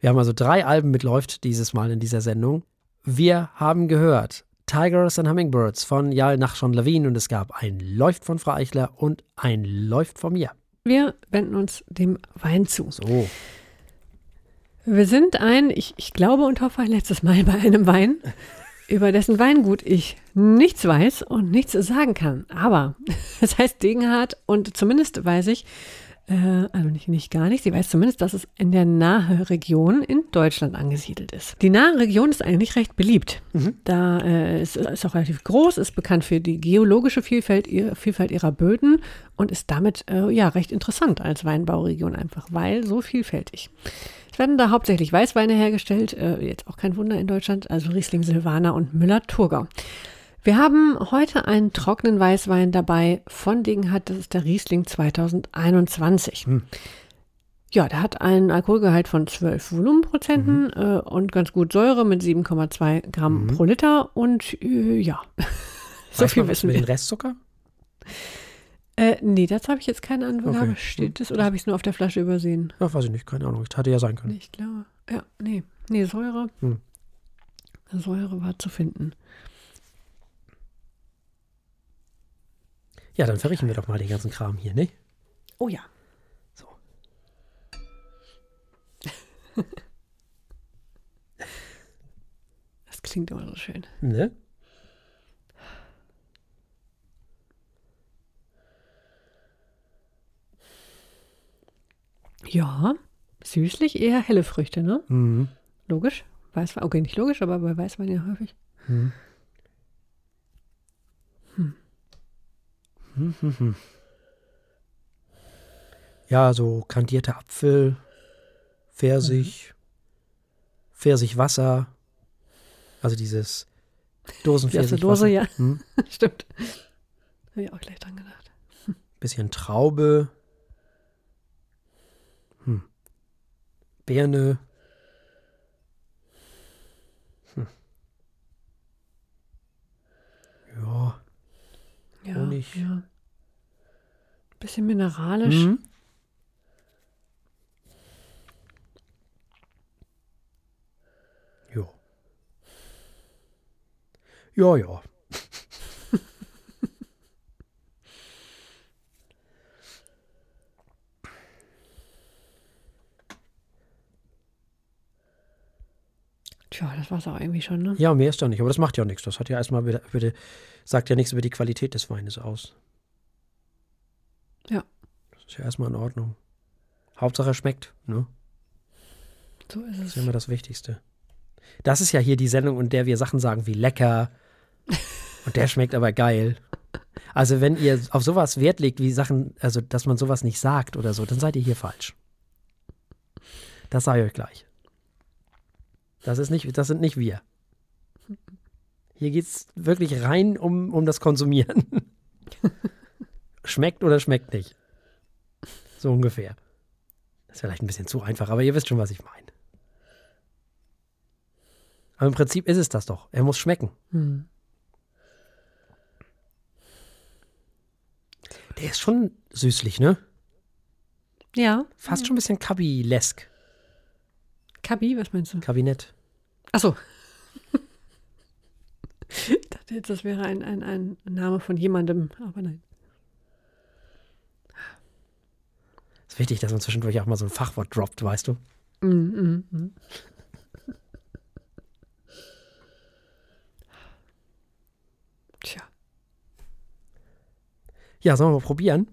Wir haben also drei Alben mit läuft dieses Mal in dieser Sendung. Wir haben gehört Tigers and Hummingbirds von Jal Nachschon Lawin und es gab ein Läuft von Frau Eichler und ein Läuft von mir. Wir wenden uns dem Wein zu. So. Wir sind ein, ich, ich glaube und hoffe ein letztes Mal bei einem Wein, über dessen Weingut ich nichts weiß und nichts sagen kann. Aber (laughs) es heißt Degenhardt und zumindest weiß ich, äh, also nicht, nicht gar nicht, sie weiß zumindest, dass es in der nahe Region in Deutschland angesiedelt ist. Die nahe Region ist eigentlich recht beliebt. Mhm. Da äh, ist, ist auch relativ groß, ist bekannt für die geologische Vielfalt, Vielfalt ihrer Böden und ist damit äh, ja recht interessant als Weinbauregion einfach, weil so vielfältig. Es werden da hauptsächlich Weißweine hergestellt, äh, jetzt auch kein Wunder in Deutschland, also Riesling Silvaner und Müller-Thurgau. Wir haben heute einen trockenen Weißwein dabei von Degenhardt, das ist der Riesling 2021. Hm. Ja, der hat einen Alkoholgehalt von 12 Volumenprozenten mhm. äh, und ganz gut Säure mit 7,2 Gramm mhm. pro Liter und äh, ja, (laughs) so viel wissen wir. Den Restzucker? Äh, nee, dazu habe ich jetzt keine Angabe. Okay. Steht das oder habe ich es nur auf der Flasche übersehen? Ja, weiß ich nicht, keine Ahnung. Hatte ja sein können. Ich glaube, ja, nee. Nee, Säure. Hm. Säure war zu finden. Ja, dann verrichten wir doch mal den ganzen Kram hier, ne? Oh ja. So. (laughs) das klingt immer so schön. Ne? Ja, süßlich eher helle Früchte, ne? Mhm. Logisch. Weißwein, okay, nicht logisch, aber bei Weißwein ja häufig. Mhm. Hm. Hm, hm, hm. Ja, so kandierter Apfel, Pfirsich, Pfirsichwasser, also dieses Die Dosenpfirsichwasser. Dose, ja. Hm? (laughs) Stimmt. Habe ich auch gleich dran gedacht. Bisschen Traube. Birne. Hm. Ja. Ja, Honig. ja. Bisschen mineralisch. Hm. Ja. Ja, ja. Tja, das war's auch irgendwie schon, ne? Ja, mehr ist da nicht, aber das macht ja nichts. Das hat ja erstmal wieder, wieder, sagt ja nichts über die Qualität des Weines aus. Ja. Das ist ja erstmal in Ordnung. Hauptsache er schmeckt, ne? So ist Das es. ist immer das Wichtigste. Das ist ja hier die Sendung, in der wir Sachen sagen wie lecker (laughs) und der schmeckt aber geil. Also wenn ihr auf sowas Wert legt, wie Sachen, also dass man sowas nicht sagt oder so, dann seid ihr hier falsch. Das sage ich euch gleich. Das ist nicht, das sind nicht wir. Hier geht es wirklich rein um, um das Konsumieren. (laughs) schmeckt oder schmeckt nicht. So ungefähr. Das ist vielleicht ein bisschen zu einfach, aber ihr wisst schon, was ich meine. Aber im Prinzip ist es das doch. Er muss schmecken. Hm. Der ist schon süßlich, ne? Ja. Fast schon ein bisschen Kabi-lesk. Kabi, was meinst du? Kabinett. Achso. ich dachte jetzt, das wäre ein, ein, ein Name von jemandem, aber nein. Ist wichtig, dass man zwischendurch auch mal so ein Fachwort droppt, weißt du? Mm, mm, mm. Tja. Ja, sollen wir mal probieren?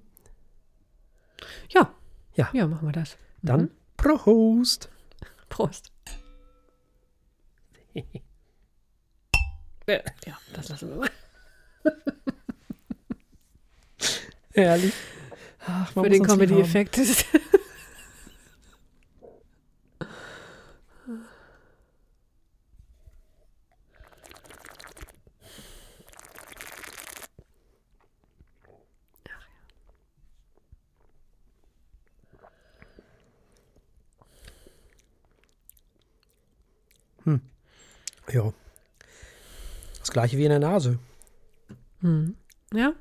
Ja. Ja. Ja, machen wir das. Dann Mhm. Prost. Prost. ja, das lassen wir mal. Herrlich. Ach, man Für den uns lieb (laughs) Ja. Das gleiche wie in der Nase. Hm. Ja.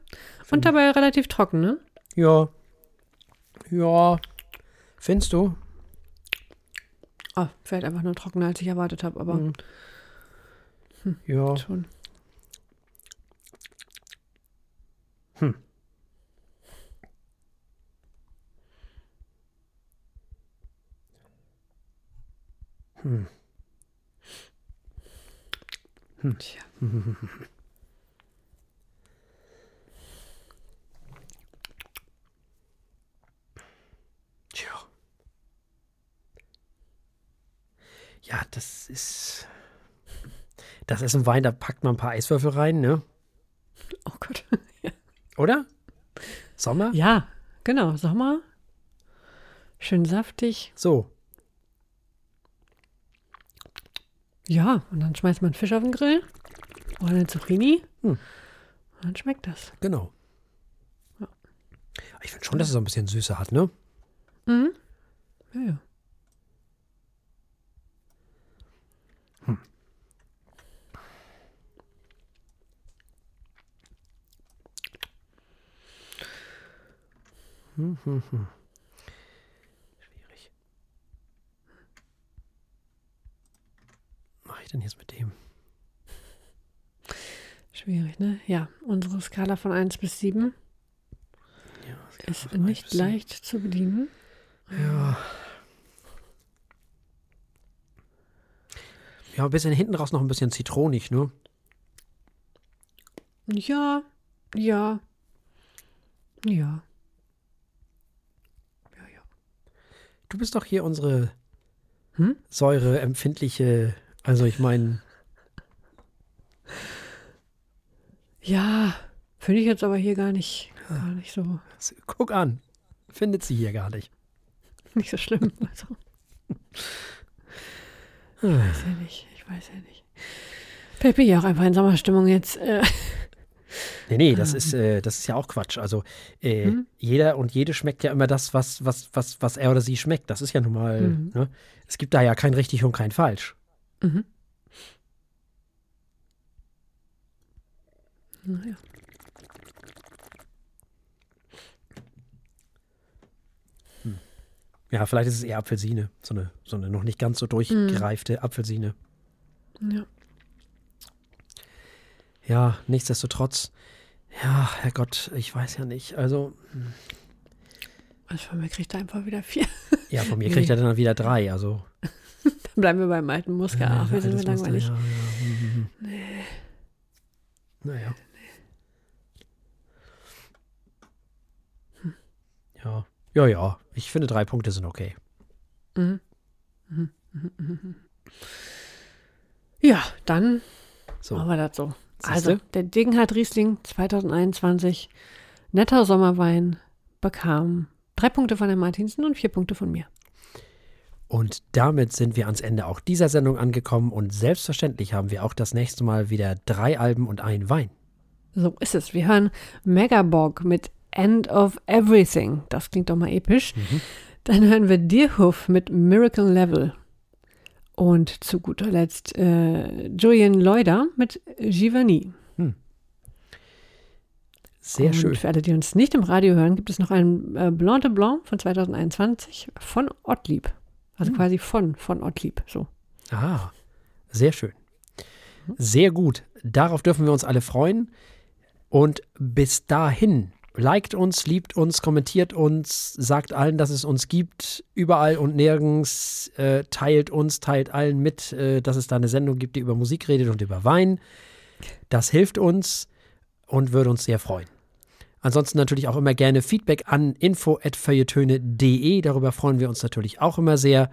Und dabei relativ trocken, ne? Ja. Ja. Findest du? Oh, vielleicht einfach nur trockener, als ich erwartet habe, aber Hm. Ja. schon. Hm. Tja. Tja. Ja, das ist. Das ist ein Wein, da packt man ein paar Eiswürfel rein, ne? Oh Gott. (laughs) Oder? Sommer? Ja, genau. Sommer. Schön saftig. So. Ja, und dann schmeißt man Fisch auf den Grill. Oder eine Zucchini. Hm. Und dann schmeckt das. Genau. Ich finde schon, dass es so ein bisschen Süße hat, ne? Mhm. Ja, ja. Schwierig. Was mache ich denn jetzt mit dem? Schwierig, ne? Ja, unsere Skala von 1 bis 7 Ja, ist nicht leicht zu bedienen. Ja. Ja, ein bisschen hinten raus noch ein bisschen zitronig, ne? Ja, ja. Ja. Ja, ja. Du bist doch hier unsere Hm? säureempfindliche, also ich meine, Ja, finde ich jetzt aber hier gar nicht, gar nicht so, guck an, findet sie hier gar nicht. (laughs) nicht so schlimm. Also, Ich weiß ja nicht, ich weiß ja nicht. Bin ich auch einfach in Sommerstimmung jetzt. Äh. (laughs) Nee, nee, das ist, äh, das ist ja auch Quatsch. Also äh, Mhm. jeder und jede schmeckt ja immer das, was, was, was, was er oder sie schmeckt. Das ist ja nun mal, Mhm. ne? Es gibt da ja kein richtig und kein falsch. Mhm. Naja. Ja, vielleicht ist es eher Apfelsine. So eine, so eine noch nicht ganz so durchgereifte Apfelsine. Ja. Ja, nichtsdestotrotz. Ja, Herrgott, ich weiß ja nicht. Also, Also von mir kriegt er einfach wieder vier. ja, von mir (laughs) Nee. kriegt er dann wieder drei. Also, bleiben wir beim alten Muster. Ach, wir sind langweilig. Ja, ja. mhm, mhm. Naja. Ja. Ja, ja. Ich finde, drei Punkte sind okay. Mhm. Mhm. Mhm. Mhm. Ja, dann So. machen wir das so. Siehste? Also, der Degenhardt Riesling 2021, netter Sommerwein, bekam drei Punkte von Herrn Martinsen und vier Punkte von mir. Und damit sind wir ans Ende auch dieser Sendung angekommen und selbstverständlich haben wir auch das nächste Mal wieder drei Alben und ein Wein. So ist es. Wir hören Megabog mit End of Everything. Das klingt doch mal episch. Dann hören wir Deerhoof mit Miracle Level. Und zu guter Letzt äh, Julian Leuder mit Giovanni. Sehr und schön. Für alle, die uns nicht im Radio hören, gibt es noch einen äh, Blanc de Blanc von 2021 von Ottlieb. Also quasi von, von Ottlieb. So. Ah, sehr schön. Sehr gut. Darauf dürfen wir uns alle freuen. Und bis dahin, liked uns, liebt uns, kommentiert uns, sagt allen, dass es uns gibt, überall und nirgends, äh, teilt uns, teilt allen mit, äh, dass es da eine Sendung gibt, die über Musik redet und über Wein. Das hilft uns und würde uns sehr freuen. Ansonsten natürlich auch immer gerne Feedback an info.feuilletöne.de. Darüber freuen wir uns natürlich auch immer sehr.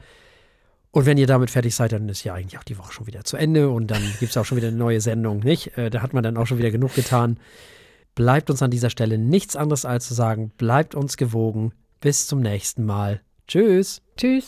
Und wenn ihr damit fertig seid, dann ist ja eigentlich auch die Woche schon wieder zu Ende und dann (laughs) gibt es auch schon wieder eine neue Sendung, nicht? Äh, da hat man dann auch schon wieder genug getan. Bleibt uns an dieser Stelle nichts anderes als zu sagen, bleibt uns gewogen. Bis zum nächsten Mal. Tschüss. Tschüss.